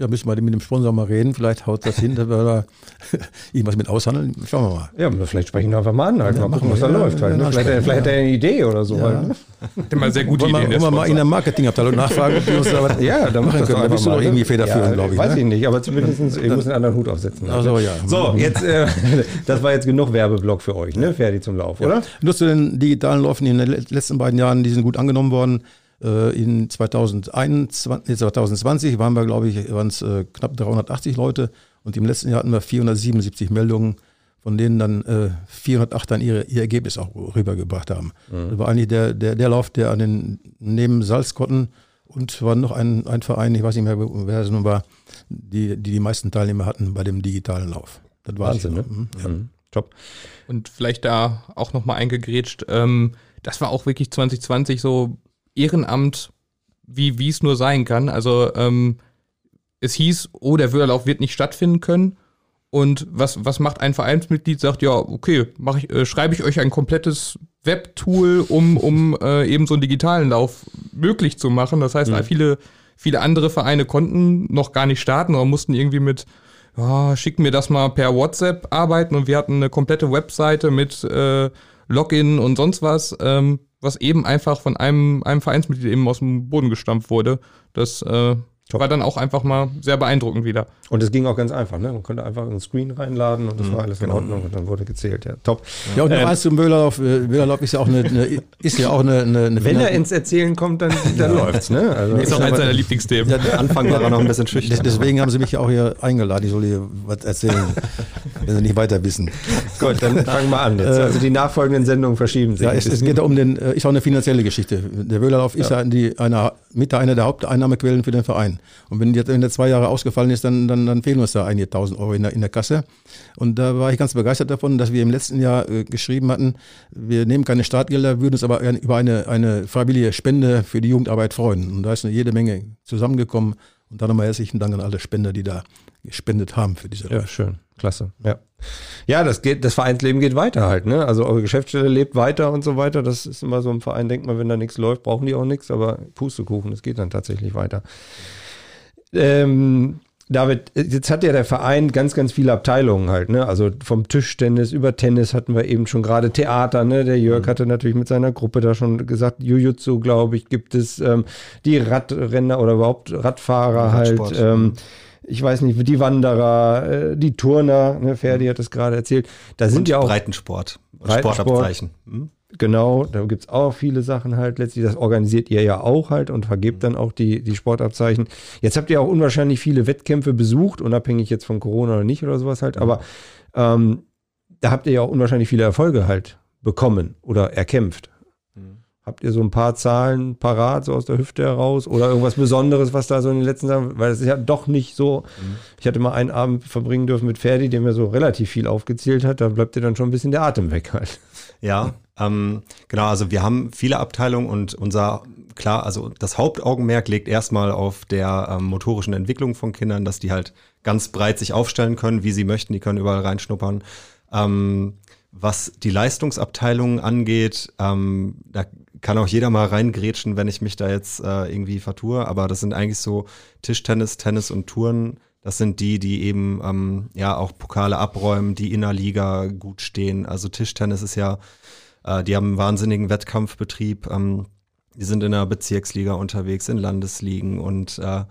Ja, müssen wir mit dem Sponsor mal reden. Vielleicht haut das hin, dass wir da irgendwas mit aushandeln. Schauen wir mal. Ja, vielleicht sprechen wir einfach mal an, halt. Ja, mal gucken, machen was da. Ja, läuft. Halt, ne? vielleicht, vielleicht hat ja. er eine Idee oder so. Ja. Halt, ne? Hat immer sehr gute Ideen. wollen wir mal in der Marketingabteilung nachfragen, ob die uns da was Ja, dann machen können. Da einfach bist du doch ne? irgendwie federführend, ja, glaube ich. Weiß ne? ich nicht, aber zumindest ich muss einen anderen Hut aufsetzen. Ach so, ja. So, jetzt, äh, das war jetzt genug Werbeblock für euch, ne? Fertig zum Lauf, oder? Nur zu den digitalen Läufen in den le- letzten beiden Jahren, die sind gut angenommen worden. Äh, In 2021, nee, 2020 waren wir, glaube ich, waren es äh, knapp 380 Leute und im letzten Jahr hatten wir 477 Meldungen, von denen dann äh, 408 dann ihre, ihr Ergebnis auch rübergebracht haben. Das war eigentlich der, der, der Lauf, der an den neben Salzkotten und war noch ein, ein Verein, ich weiß nicht mehr, wer es nun war, die, die die meisten Teilnehmer hatten bei dem digitalen Lauf. Das war Wahnsinn, ne? Mhm, ja. Mhm. Top. Und vielleicht da auch nochmal eingegrätscht, ähm, das war auch wirklich 2020 so Ehrenamt, wie wie es nur sein kann. Also ähm, es hieß, oh, der Wörderlauf wird nicht stattfinden können. Und was, was macht ein Vereinsmitglied? Sagt, ja, okay, mach ich, äh, schreibe ich euch ein komplettes Webtool, um, um äh, eben so einen digitalen Lauf möglich zu machen. Das heißt, viele, viele andere Vereine konnten noch gar nicht starten oder mussten irgendwie mit, ja, schick mir das mal per WhatsApp arbeiten und wir hatten eine komplette Webseite mit äh, Login und sonst was, ähm, was eben einfach von einem, einem Vereinsmitglied eben aus dem Boden gestampft wurde. Das äh, war dann auch einfach mal sehr beeindruckend wieder. Und es ging auch ganz einfach, ne? Man konnte einfach einen Screen reinladen und das Mhm, war alles genau. in Ordnung und dann wurde gezählt. Ja, top. Ja, und noch Ähm, eins zum Wöhlerlauf. Äh, Wöhlerlauf ist ja auch eine, eine, ist ja auch eine, eine, eine Wenn er ins Erzählen kommt, dann, dann läuft's, ne? Also, Ist auch eins seiner Lieblingsthemen. ja, Am Anfang war er noch ein bisschen schüchtern. deswegen haben sie mich ja auch hier eingeladen. Ich soll hier was erzählen, wenn sie nicht weiter wissen. gut, dann fangen wir an jetzt. Also die nachfolgenden Sendungen verschieben sich. Ja, es, es geht ja um den, äh, ist auch eine finanzielle Geschichte. Der Wöhlerlauf ist ja die, eine, mit einer der Haupteinnahmequellen für den Verein. Und wenn, jetzt, wenn der zwei Jahre ausgefallen ist, dann, dann, dann fehlen uns da einige tausend Euro in der, in der Kasse. Und da war ich ganz begeistert davon, dass wir im letzten Jahr äh, geschrieben hatten, wir nehmen keine Startgelder, würden uns aber über eine, eine freiwillige Spende für die Jugendarbeit freuen. Und da ist eine jede Menge zusammengekommen. Und dann nochmal herzlichen Dank an alle Spender, die da gespendet haben für diese Ja, schön. Klasse. Ja. Ja, das geht, das Vereinsleben geht weiter halt, ne? Also eure Geschäftsstelle lebt weiter und so weiter. Das ist immer so im Verein, denkt man, wenn da nichts läuft, brauchen die auch nichts, aber Pustekuchen, das geht dann tatsächlich weiter. Ähm, David, jetzt hat ja der Verein ganz, ganz viele Abteilungen halt, ne? Also vom Tischtennis über Tennis hatten wir eben schon gerade Theater, ne? Der Jörg hatte natürlich mit seiner Gruppe da schon gesagt, Jujutsu, glaube ich, gibt es ähm, die Radrenner oder überhaupt Radfahrer halt. Radsport. Ähm, ich weiß nicht, die Wanderer, äh, die Turner, ne, Ferdi hat es gerade erzählt. Da sind Und ja auch Breitensport. Breitensport. Sportabzeichen. Hm? Genau, da gibt es auch viele Sachen halt. Letztlich, das organisiert ihr ja auch halt und vergebt dann auch die, die Sportabzeichen. Jetzt habt ihr auch unwahrscheinlich viele Wettkämpfe besucht, unabhängig jetzt von Corona oder nicht oder sowas halt. Aber ähm, da habt ihr ja auch unwahrscheinlich viele Erfolge halt bekommen oder erkämpft. Habt ihr so ein paar Zahlen parat, so aus der Hüfte heraus oder irgendwas Besonderes, was da so in den letzten Jahren, weil es ist ja doch nicht so. Mhm. Ich hatte mal einen Abend verbringen dürfen mit Ferdi, der mir so relativ viel aufgezählt hat, da bleibt dir dann schon ein bisschen der Atem weg halt. Ja, ähm, genau, also wir haben viele Abteilungen und unser, klar, also das Hauptaugenmerk liegt erstmal auf der ähm, motorischen Entwicklung von Kindern, dass die halt ganz breit sich aufstellen können, wie sie möchten, die können überall reinschnuppern. Ähm, was die Leistungsabteilungen angeht, ähm, da kann auch jeder mal reingrätschen, wenn ich mich da jetzt äh, irgendwie vertue. Aber das sind eigentlich so Tischtennis, Tennis und Touren. Das sind die, die eben ähm, ja auch Pokale abräumen, die in der Liga gut stehen. Also Tischtennis ist ja, äh, die haben einen wahnsinnigen Wettkampfbetrieb. Ähm, die sind in der Bezirksliga unterwegs, in Landesligen und äh,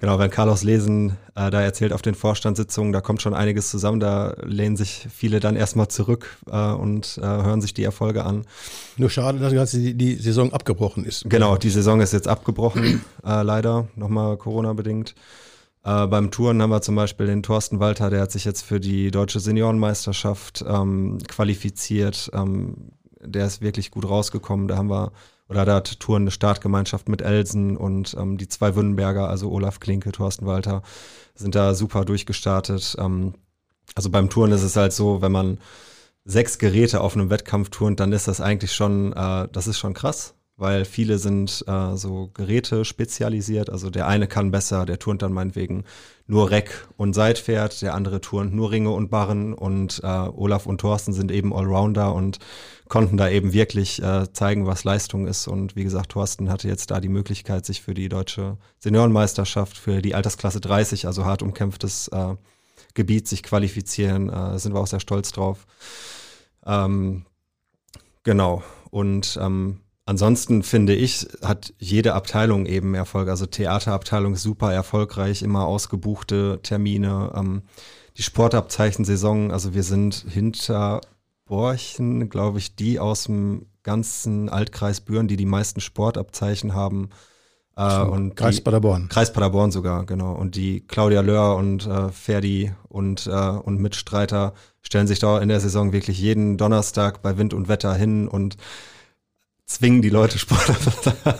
Genau, wenn Carlos Lesen äh, da erzählt auf den Vorstandssitzungen, da kommt schon einiges zusammen, da lehnen sich viele dann erstmal zurück äh, und äh, hören sich die Erfolge an. Nur schade, dass die, die Saison abgebrochen ist. Genau, die Saison ist jetzt abgebrochen, äh, leider, nochmal Corona-bedingt. Äh, beim Touren haben wir zum Beispiel den Thorsten Walter, der hat sich jetzt für die deutsche Seniorenmeisterschaft ähm, qualifiziert. Ähm, der ist wirklich gut rausgekommen. Da haben wir oder da hat Touren eine Startgemeinschaft mit Elsen und ähm, die zwei Wünnenberger, also Olaf Klinke, Thorsten Walter, sind da super durchgestartet. Ähm, also beim Touren ist es halt so, wenn man sechs Geräte auf einem Wettkampf turnt, dann ist das eigentlich schon, äh, das ist schon krass, weil viele sind äh, so Geräte spezialisiert. Also der eine kann besser, der turnt dann meinetwegen nur Reck und Seitpferd, der andere turnt nur Ringe und Barren und äh, Olaf und Thorsten sind eben Allrounder und konnten da eben wirklich äh, zeigen, was Leistung ist. Und wie gesagt, Thorsten hatte jetzt da die Möglichkeit, sich für die deutsche Seniorenmeisterschaft, für die Altersklasse 30, also hart umkämpftes äh, Gebiet, sich qualifizieren. Äh, sind wir auch sehr stolz drauf. Ähm, genau. Und ähm, ansonsten finde ich, hat jede Abteilung eben Erfolg. Also Theaterabteilung super erfolgreich, immer ausgebuchte Termine. Ähm, die Sportabzeichensaison, also wir sind hinter Borchen, glaube ich, die aus dem ganzen Altkreis Büren, die die meisten Sportabzeichen haben. Äh, und Kreis Paderborn. Kreis Paderborn sogar, genau. Und die Claudia Löhr und äh, Ferdi und, äh, und Mitstreiter stellen sich da in der Saison wirklich jeden Donnerstag bei Wind und Wetter hin und zwingen die Leute Sport.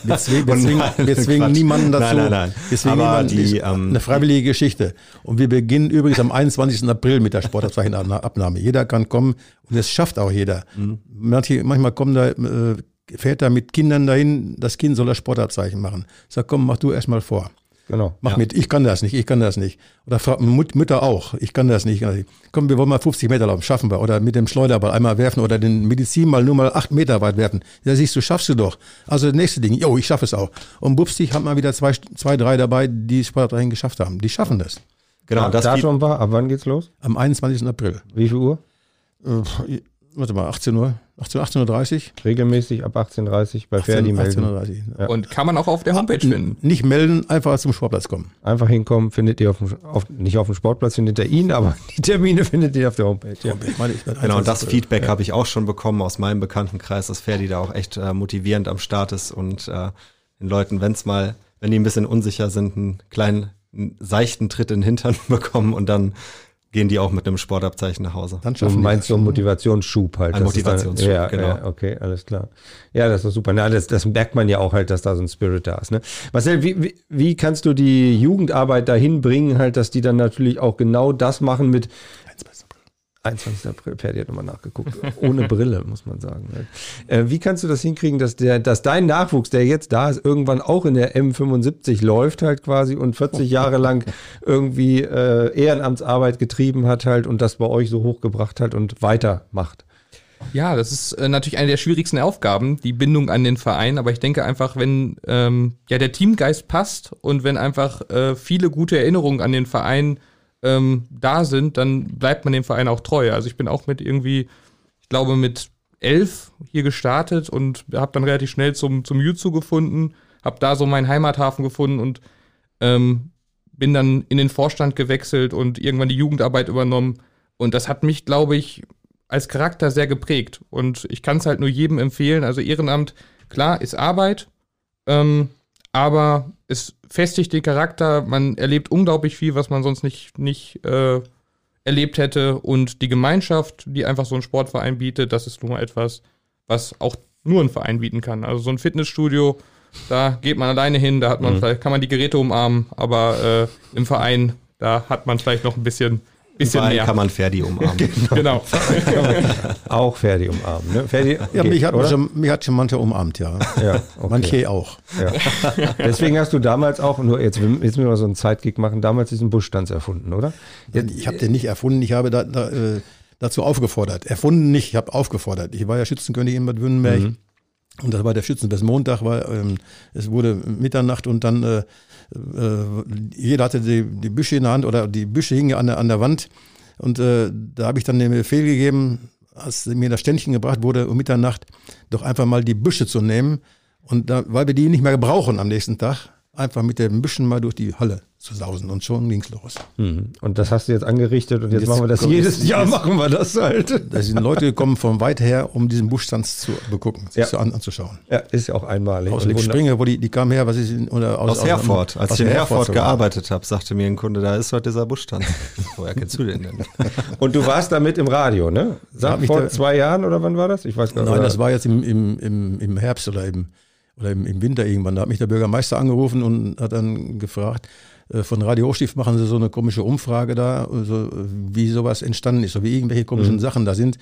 Wir, zwingen, wir zwingen, wir zwingen niemanden dazu. Nein, nein, nein. Aber die, ähm, eine freiwillige Geschichte. Und wir beginnen übrigens am 21. April mit der Sportabzeichenabnahme. Jeder kann kommen und das schafft auch jeder. Mhm. Manche, manchmal kommen da äh, Väter mit Kindern dahin, das Kind soll das Sportabzeichen machen. Sag, komm, mach du erst mal vor. Genau. Mach Ja. mit, ich kann das nicht, ich kann das nicht. Oder fragt Mut, Mütter auch, ich kann das nicht. Komm, wir wollen mal 50 Meter laufen, schaffen wir. Oder mit dem Schleuderball einmal werfen oder den Medizin mal nur mal 8 Meter weit werfen. Ja, siehst du, schaffst du doch. Also das nächste Ding, jo, ich schaffe es auch. Und bupsig haben wir wieder zwei, zwei, drei dabei, die Sportabzeichen geschafft haben. Die schaffen das. genau, Ja, das Datum war, ab wann geht's los? Am 21. April. Wie viel Uhr? Warte mal, 18 Uhr, 18, 18.30 Uhr? Regelmäßig ab 18.30 bei Ferdi 18, melden. 18.30 Uhr. Ja. Und kann man auch auf der Homepage finden. Nicht melden, einfach zum Sportplatz kommen. Einfach hinkommen, findet ihr auf dem, auf, nicht auf dem Sportplatz findet ihr ihn, aber die Termine findet ihr auf der Homepage. Ja. Ich meine, ich werde Genau, und 21. das Feedback habe ich auch schon bekommen aus meinem Bekanntenkreis, dass Ferdi da auch echt äh, motivierend am Start ist und äh, den Leuten, wenn es mal, wenn die ein bisschen unsicher sind, einen kleinen, einen seichten Tritt in den Hintern bekommen und dann gehen die auch mit einem Sportabzeichen nach Hause. Dann Du schaffen die meinst so einen Motivationsschub halt. Ein ist dann- Motivationsschub, ja, genau. Ja, okay, alles klar. Ja, das ist doch super. Na, das, das merkt man ja auch halt, dass da so ein Spirit da ist. Ne? Marcel, wie, wie, wie kannst du die Jugendarbeit dahin bringen, halt, dass die dann natürlich auch genau das machen mit 21. April, Ferdi hat nochmal nachgeguckt. Ohne Brille, muss man sagen. Äh, wie kannst du das hinkriegen, dass der, dass dein Nachwuchs, der jetzt da ist, irgendwann auch in der M75 läuft halt quasi und 40 Jahre lang irgendwie äh, Ehrenamtsarbeit getrieben hat halt und das bei euch so hochgebracht hat und weitermacht? Ja, das ist äh, natürlich eine der schwierigsten Aufgaben, die Bindung an den Verein. Aber ich denke einfach, wenn ähm, ja der Teamgeist passt und wenn einfach äh, viele gute Erinnerungen an den Verein ähm, da sind, dann bleibt man dem Verein auch treu. Also ich bin auch mit irgendwie, ich glaube mit elf hier gestartet und habe dann relativ schnell zum zum Jutsu gefunden, habe da so meinen Heimathafen gefunden und ähm, bin dann in den Vorstand gewechselt und irgendwann die Jugendarbeit übernommen. Und das hat mich, glaube ich, als Charakter sehr geprägt. Und ich kann es halt nur jedem empfehlen. Also Ehrenamt, klar, ist Arbeit, ähm, aber es festigt den Charakter. Man erlebt unglaublich viel, was man sonst nicht, nicht äh, erlebt hätte. Und die Gemeinschaft, die einfach so ein Sportverein bietet, das ist nun mal etwas, was auch nur ein Verein bieten kann. Also so ein Fitnessstudio, da geht man alleine hin, da hat man mhm. vielleicht, kann man die Geräte umarmen, aber äh, im Verein, da hat man vielleicht noch ein bisschen bisschen mehr. kann man Ferdi umarmen. genau. auch Ferdi umarmen. Ne? Ferdi, ja, mich hat, schon, mich hat schon manche umarmt, ja. ja okay. Manche auch. Ja. Deswegen hast du damals auch, nur jetzt, jetzt müssen wir mal so einen Zeitkick machen, damals diesen Buschstanz erfunden, oder? Ich habe den nicht erfunden, ich habe da, da, äh, dazu aufgefordert. Erfunden nicht, ich habe aufgefordert. Ich war ja Schützenkönig in Bad Württemberg. Mhm. Und das war der Schützenfest-Montag, weil ähm, es wurde Mitternacht und dann äh, jeder hatte die, die Büsche in der Hand oder die Büsche hingen an der, an der Wand. Und äh, da habe ich dann den Befehl gegeben, als mir das Ständchen gebracht wurde, um Mitternacht doch einfach mal die Büsche zu nehmen. Und da, weil wir die nicht mehr brauchen am nächsten Tag, einfach mit den Büschen mal durch die Halle zu sausen und schon ging's los. Mhm. Und das hast du jetzt angerichtet und jetzt, jetzt machen wir das jedes Jahr machen wir das halt. Da sind Leute gekommen von weit her, um diesen Buschstanz zu begucken, sich ja. so an, anzuschauen. Ja, ist ja auch einmalig. Aus Springe, wo die, die kamen her, was ist oder aus, aus, aus Herford. Als aus ich in Herford, Herford gearbeitet habe, sagte mir ein Kunde, da ist heute dieser Buschstanz. Woher kennst du den denn? und du warst damit im Radio, ne? Sag, vor zwei Jahren oder wann war das? Ich weiß gar nicht. Nein, das war jetzt im, im, im, im Herbst oder im, oder im, im Winter irgendwann. Da hat mich der Bürgermeister angerufen und hat dann gefragt, äh, von Radio Hochstift machen sie so eine komische Umfrage da, so, wie sowas entstanden ist, so wie irgendwelche komischen mhm. Sachen da sind.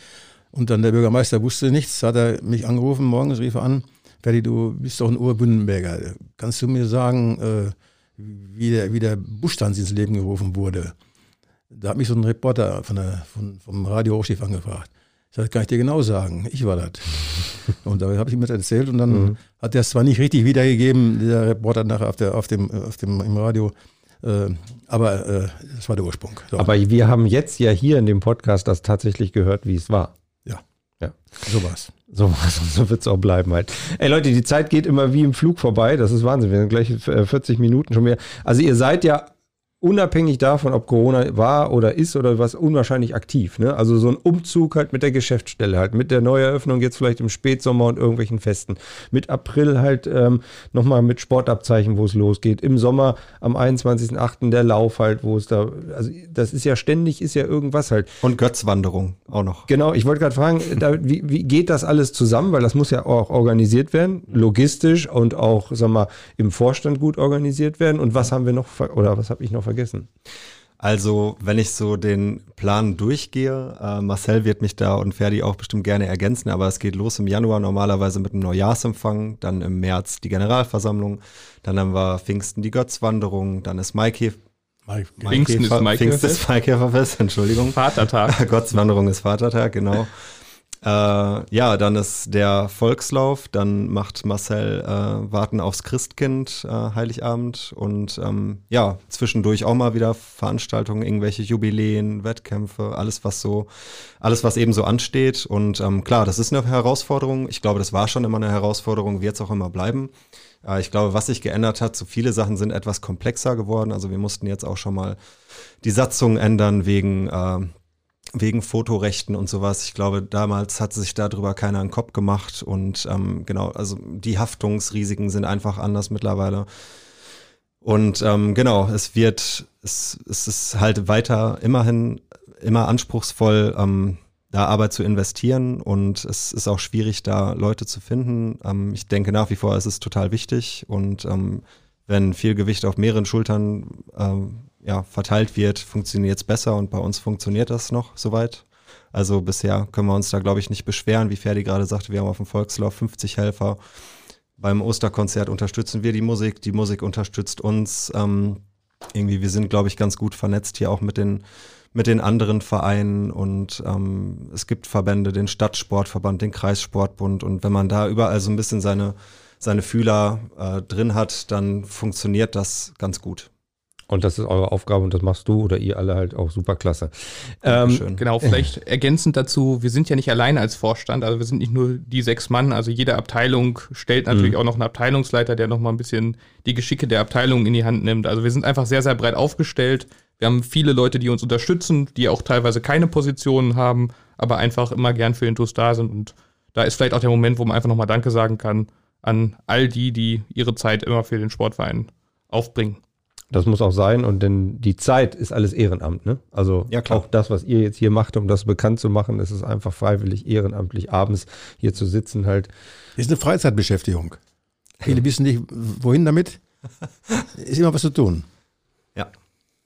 Und dann der Bürgermeister wusste nichts, hat er mich angerufen, morgens rief er an, Ferdi, du bist doch ein Urbündenberger. Kannst du mir sagen, äh, wie, der, wie der Buschtanz ins Leben gerufen wurde? Da hat mich so ein Reporter von der, von, vom Radio Hochstift angefragt. Ich sage, kann ich dir genau sagen, ich war das. und da habe ich ihm das erzählt und dann mhm. hat er es zwar nicht richtig wiedergegeben, der Reporter nachher auf, der, auf, dem, auf dem, im Radio, äh, aber äh, das war der Ursprung. So. Aber wir haben jetzt ja hier in dem Podcast das tatsächlich gehört, wie es war. Ja. Ja. So war's. So war's und so wird's auch bleiben halt. Ey Leute, die Zeit geht immer wie im Flug vorbei. Das ist Wahnsinn. Wir sind gleich 40 äh, Minuten schon mehr. Also ihr seid ja unabhängig davon, ob Corona war oder ist oder was, unwahrscheinlich aktiv. Ne? Also so ein Umzug halt mit der Geschäftsstelle halt, mit der Neueröffnung jetzt vielleicht im Spätsommer und irgendwelchen Festen. Mit April halt ähm, nochmal mit Sportabzeichen, wo es losgeht. Im Sommer am 21.08. der Lauf halt, wo es da, also das ist ja ständig, ist ja irgendwas halt. Und Götzwanderung auch noch. Genau, ich wollte gerade fragen, da, wie, wie geht das alles zusammen? Weil das muss ja auch organisiert werden, logistisch und auch, sag mal, im Vorstand gut organisiert werden. Und was haben wir noch, oder was habe ich noch vergessen? Also, wenn ich so den Plan durchgehe, äh, Marcel wird mich da und Ferdi auch bestimmt gerne ergänzen, aber es geht los im Januar normalerweise mit einem Neujahrsempfang, dann im März die Generalversammlung, dann haben wir Pfingsten die Götzwanderung, dann ist Maike Mike, Pfingsten ist Pfingsten ist Maikäferfest, Entschuldigung. Vatertag. Gottswanderung ist Vatertag, genau. Äh, ja, dann ist der Volkslauf, dann macht Marcel äh, Warten aufs Christkind äh, Heiligabend und ähm, ja, zwischendurch auch mal wieder Veranstaltungen, irgendwelche Jubiläen, Wettkämpfe, alles was so, alles was eben so ansteht. Und ähm, klar, das ist eine Herausforderung. Ich glaube, das war schon immer eine Herausforderung, wird es auch immer bleiben. Äh, ich glaube, was sich geändert hat, so viele Sachen sind etwas komplexer geworden. Also wir mussten jetzt auch schon mal die Satzung ändern wegen äh, wegen Fotorechten und sowas. Ich glaube, damals hat sich darüber keiner einen Kopf gemacht und ähm, genau, also die Haftungsrisiken sind einfach anders mittlerweile. Und ähm, genau, es wird, es, es ist halt weiter immerhin immer anspruchsvoll, ähm, da Arbeit zu investieren und es ist auch schwierig, da Leute zu finden. Ähm, ich denke nach wie vor, es ist total wichtig und ähm, wenn viel Gewicht auf mehreren Schultern ähm, ja, verteilt wird, funktioniert es besser und bei uns funktioniert das noch soweit. Also bisher können wir uns da, glaube ich, nicht beschweren. Wie Ferdi gerade sagte, wir haben auf dem Volkslauf 50 Helfer. Beim Osterkonzert unterstützen wir die Musik, die Musik unterstützt uns. Ähm, irgendwie, wir sind, glaube ich, ganz gut vernetzt hier auch mit den, mit den anderen Vereinen und ähm, es gibt Verbände, den Stadtsportverband, den Kreissportbund und wenn man da überall so ein bisschen seine, seine Fühler äh, drin hat, dann funktioniert das ganz gut. Und das ist eure Aufgabe und das machst du oder ihr alle halt auch super klasse. Ähm, genau, vielleicht ergänzend dazu, wir sind ja nicht alleine als Vorstand, also wir sind nicht nur die sechs Mann, also jede Abteilung stellt natürlich mhm. auch noch einen Abteilungsleiter, der nochmal ein bisschen die Geschicke der Abteilung in die Hand nimmt. Also wir sind einfach sehr, sehr breit aufgestellt. Wir haben viele Leute, die uns unterstützen, die auch teilweise keine Positionen haben, aber einfach immer gern für Intus da sind. Und da ist vielleicht auch der Moment, wo man einfach nochmal Danke sagen kann an all die, die ihre Zeit immer für den Sportverein aufbringen. Das muss auch sein und denn die Zeit ist alles Ehrenamt, ne? Also ja, auch das, was ihr jetzt hier macht, um das bekannt zu machen, ist es einfach freiwillig ehrenamtlich abends hier zu sitzen halt. Ist eine Freizeitbeschäftigung. Viele wissen nicht, wohin damit. Ist immer was zu tun. Ja,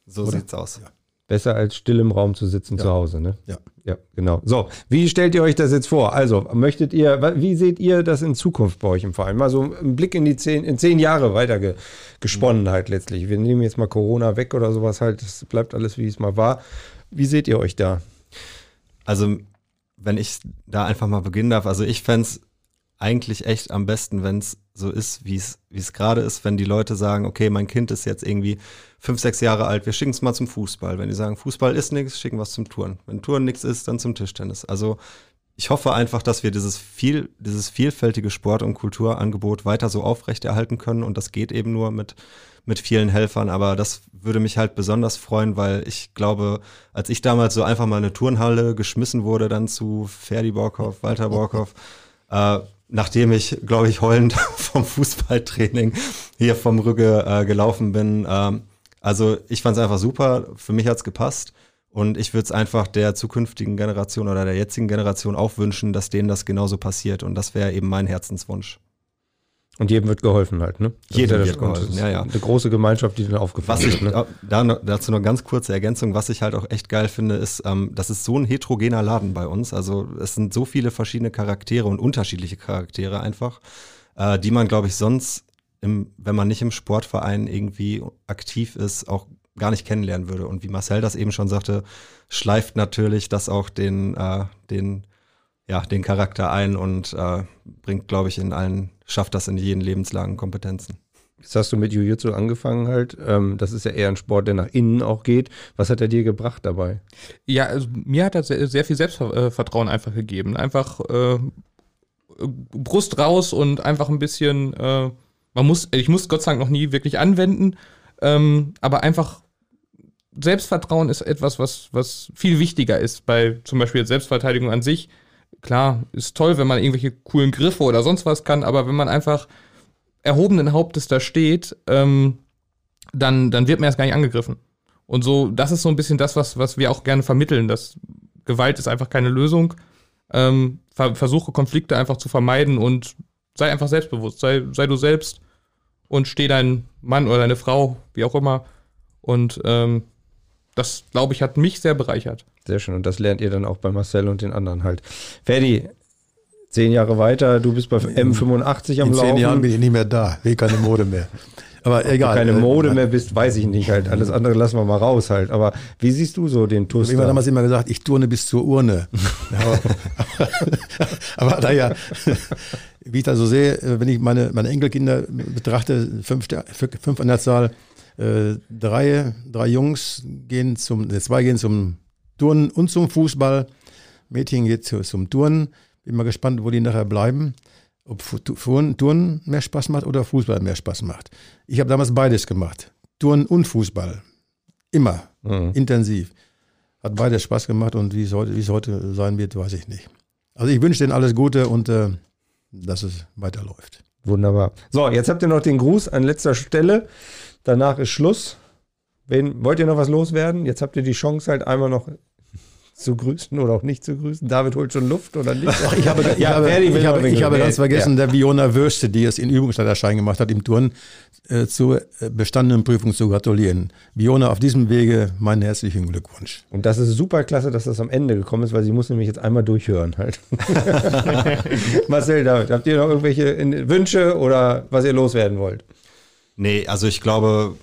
so Oder? sieht's aus. Ja. Besser als still im Raum zu sitzen ja. zu Hause, ne? Ja. Ja, genau. So, wie stellt ihr euch das jetzt vor? Also, möchtet ihr, wie seht ihr das in Zukunft bei euch im Verein? Mal so einen Blick in die zehn, in zehn Jahre weiter ge, gesponnen halt letztlich. Wir nehmen jetzt mal Corona weg oder sowas halt. Es bleibt alles, wie es mal war. Wie seht ihr euch da? Also, wenn ich da einfach mal beginnen darf, also ich fände es eigentlich echt am besten, wenn es so ist, wie es gerade ist, wenn die Leute sagen, okay, mein Kind ist jetzt irgendwie fünf, sechs Jahre alt, wir schicken es mal zum Fußball. Wenn die sagen, Fußball ist nichts, schicken wir es zum Touren. Wenn Touren nichts ist, dann zum Tischtennis. Also ich hoffe einfach, dass wir dieses viel, dieses vielfältige Sport- und Kulturangebot weiter so aufrechterhalten können und das geht eben nur mit mit vielen Helfern, aber das würde mich halt besonders freuen, weil ich glaube, als ich damals so einfach mal eine Turnhalle geschmissen wurde, dann zu Ferdi Borkhoff, Walter Borkhoff, äh, nachdem ich, glaube ich, heulend vom Fußballtraining hier vom Rügge äh, gelaufen bin. Ähm, also ich fand es einfach super, für mich hat's gepasst. Und ich würde es einfach der zukünftigen Generation oder der jetzigen Generation auch wünschen, dass denen das genauso passiert. Und das wäre eben mein Herzenswunsch. Und jedem wird geholfen halt, ne? Das jedem wird geholfen, ja, ja. Eine große Gemeinschaft, die dann aufgefasst wird. Ne? Da, dazu noch ganz kurze Ergänzung. Was ich halt auch echt geil finde, ist, ähm, das ist so ein heterogener Laden bei uns. Also es sind so viele verschiedene Charaktere und unterschiedliche Charaktere einfach, äh, die man, glaube ich, sonst, im, wenn man nicht im Sportverein irgendwie aktiv ist, auch gar nicht kennenlernen würde. Und wie Marcel das eben schon sagte, schleift natürlich das auch den, äh, den ja, den Charakter ein und äh, bringt, glaube ich, in allen, schafft das in jeden Lebenslagen Kompetenzen. Jetzt hast du mit Jiu-Jitsu angefangen halt. Ähm, das ist ja eher ein Sport, der nach innen auch geht. Was hat er dir gebracht dabei? Ja, also mir hat er sehr, sehr viel Selbstvertrauen einfach gegeben. Einfach äh, Brust raus und einfach ein bisschen, äh, man muss, ich muss Gott sei Dank noch nie wirklich anwenden, ähm, aber einfach Selbstvertrauen ist etwas, was, was viel wichtiger ist bei zum Beispiel Selbstverteidigung an sich klar, ist toll, wenn man irgendwelche coolen Griffe oder sonst was kann, aber wenn man einfach erhobenen Hauptes da steht, ähm, dann, dann wird man erst gar nicht angegriffen. Und so, das ist so ein bisschen das, was, was wir auch gerne vermitteln, dass Gewalt ist einfach keine Lösung. Ähm, ver versuche Konflikte einfach zu vermeiden und sei einfach selbstbewusst, sei, sei du selbst und steh dein Mann oder deine Frau, wie auch immer. Und ähm, das, glaube ich, hat mich sehr bereichert. Sehr schön. Und das lernt ihr dann auch bei Marcel und den anderen halt. Ferdi, zehn Jahre weiter, du bist bei M85 am In Laufen. In zehn Jahren bin ich nicht mehr da, will keine Mode mehr. Aber egal. Wenn du keine äh, Mode mehr bist, weiß ich nicht halt. Alles andere lassen wir mal raus halt. Aber wie siehst du so den Tuss? Ich habe damals immer gesagt, ich turne bis zur Urne. aber, aber naja, wie ich da so sehe, äh, wenn ich meine, meine Enkelkinder betrachte, fünf, fünf an der Zahl, äh, drei, drei Jungs gehen zum, zwei gehen zum Turnen und zum Fußball. Mädchen geht zum Turnen. Bin mal gespannt, wo die nachher bleiben. Ob Turnen mehr Spaß macht oder Fußball mehr Spaß macht. Ich habe damals beides gemacht. Turnen und Fußball. Immer. Mhm. Intensiv. Hat beides Spaß gemacht und wie es heute, wie es heute sein wird, weiß ich nicht. Also ich wünsche denen alles Gute und äh, dass es weiterläuft. Wunderbar. So, jetzt habt ihr noch den Gruß an letzter Stelle. Danach ist Schluss. Wen, wollt ihr noch was loswerden? Jetzt habt ihr die Chance halt einmal noch zu grüßen oder auch nicht zu grüßen. David holt schon Luft oder nicht? Ach, ich habe, ich ja, habe, ich habe, ich habe ganz vergessen, ja. der Viona Würste, die es in Übungsleiterschein gemacht hat im Turn, äh, zur äh, bestandenen Prüfung zu gratulieren. Viona, auf diesem Wege meinen herzlichen Glückwunsch. Und das ist super klasse, dass das am Ende gekommen ist, weil sie muss nämlich jetzt einmal durchhören halt. Marcel, David, habt ihr noch irgendwelche Wünsche oder was ihr loswerden wollt? Nee, also ich glaube,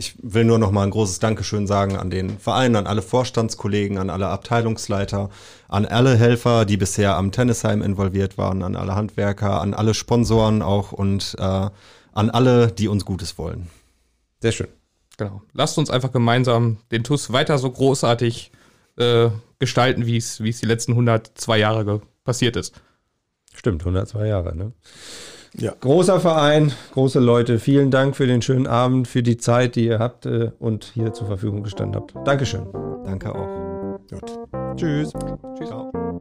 ich will nur noch mal ein großes Dankeschön sagen an den Verein, an alle Vorstandskollegen, an alle Abteilungsleiter, an alle Helfer, die bisher am Tennisheim involviert waren, an alle Handwerker, an alle Sponsoren auch und äh, an alle, die uns Gutes wollen. Sehr schön. Genau. Lasst uns einfach gemeinsam den TUS weiter so großartig äh, gestalten, wie es die letzten 102 Jahre passiert ist. Stimmt, 102 Jahre, ne? Ja. Großer Verein, große Leute. Vielen Dank für den schönen Abend, für die Zeit, die ihr habt äh, und hier zur Verfügung gestanden habt. Dankeschön. Danke auch. Gut. Tschüss. Tschüss. Ciao.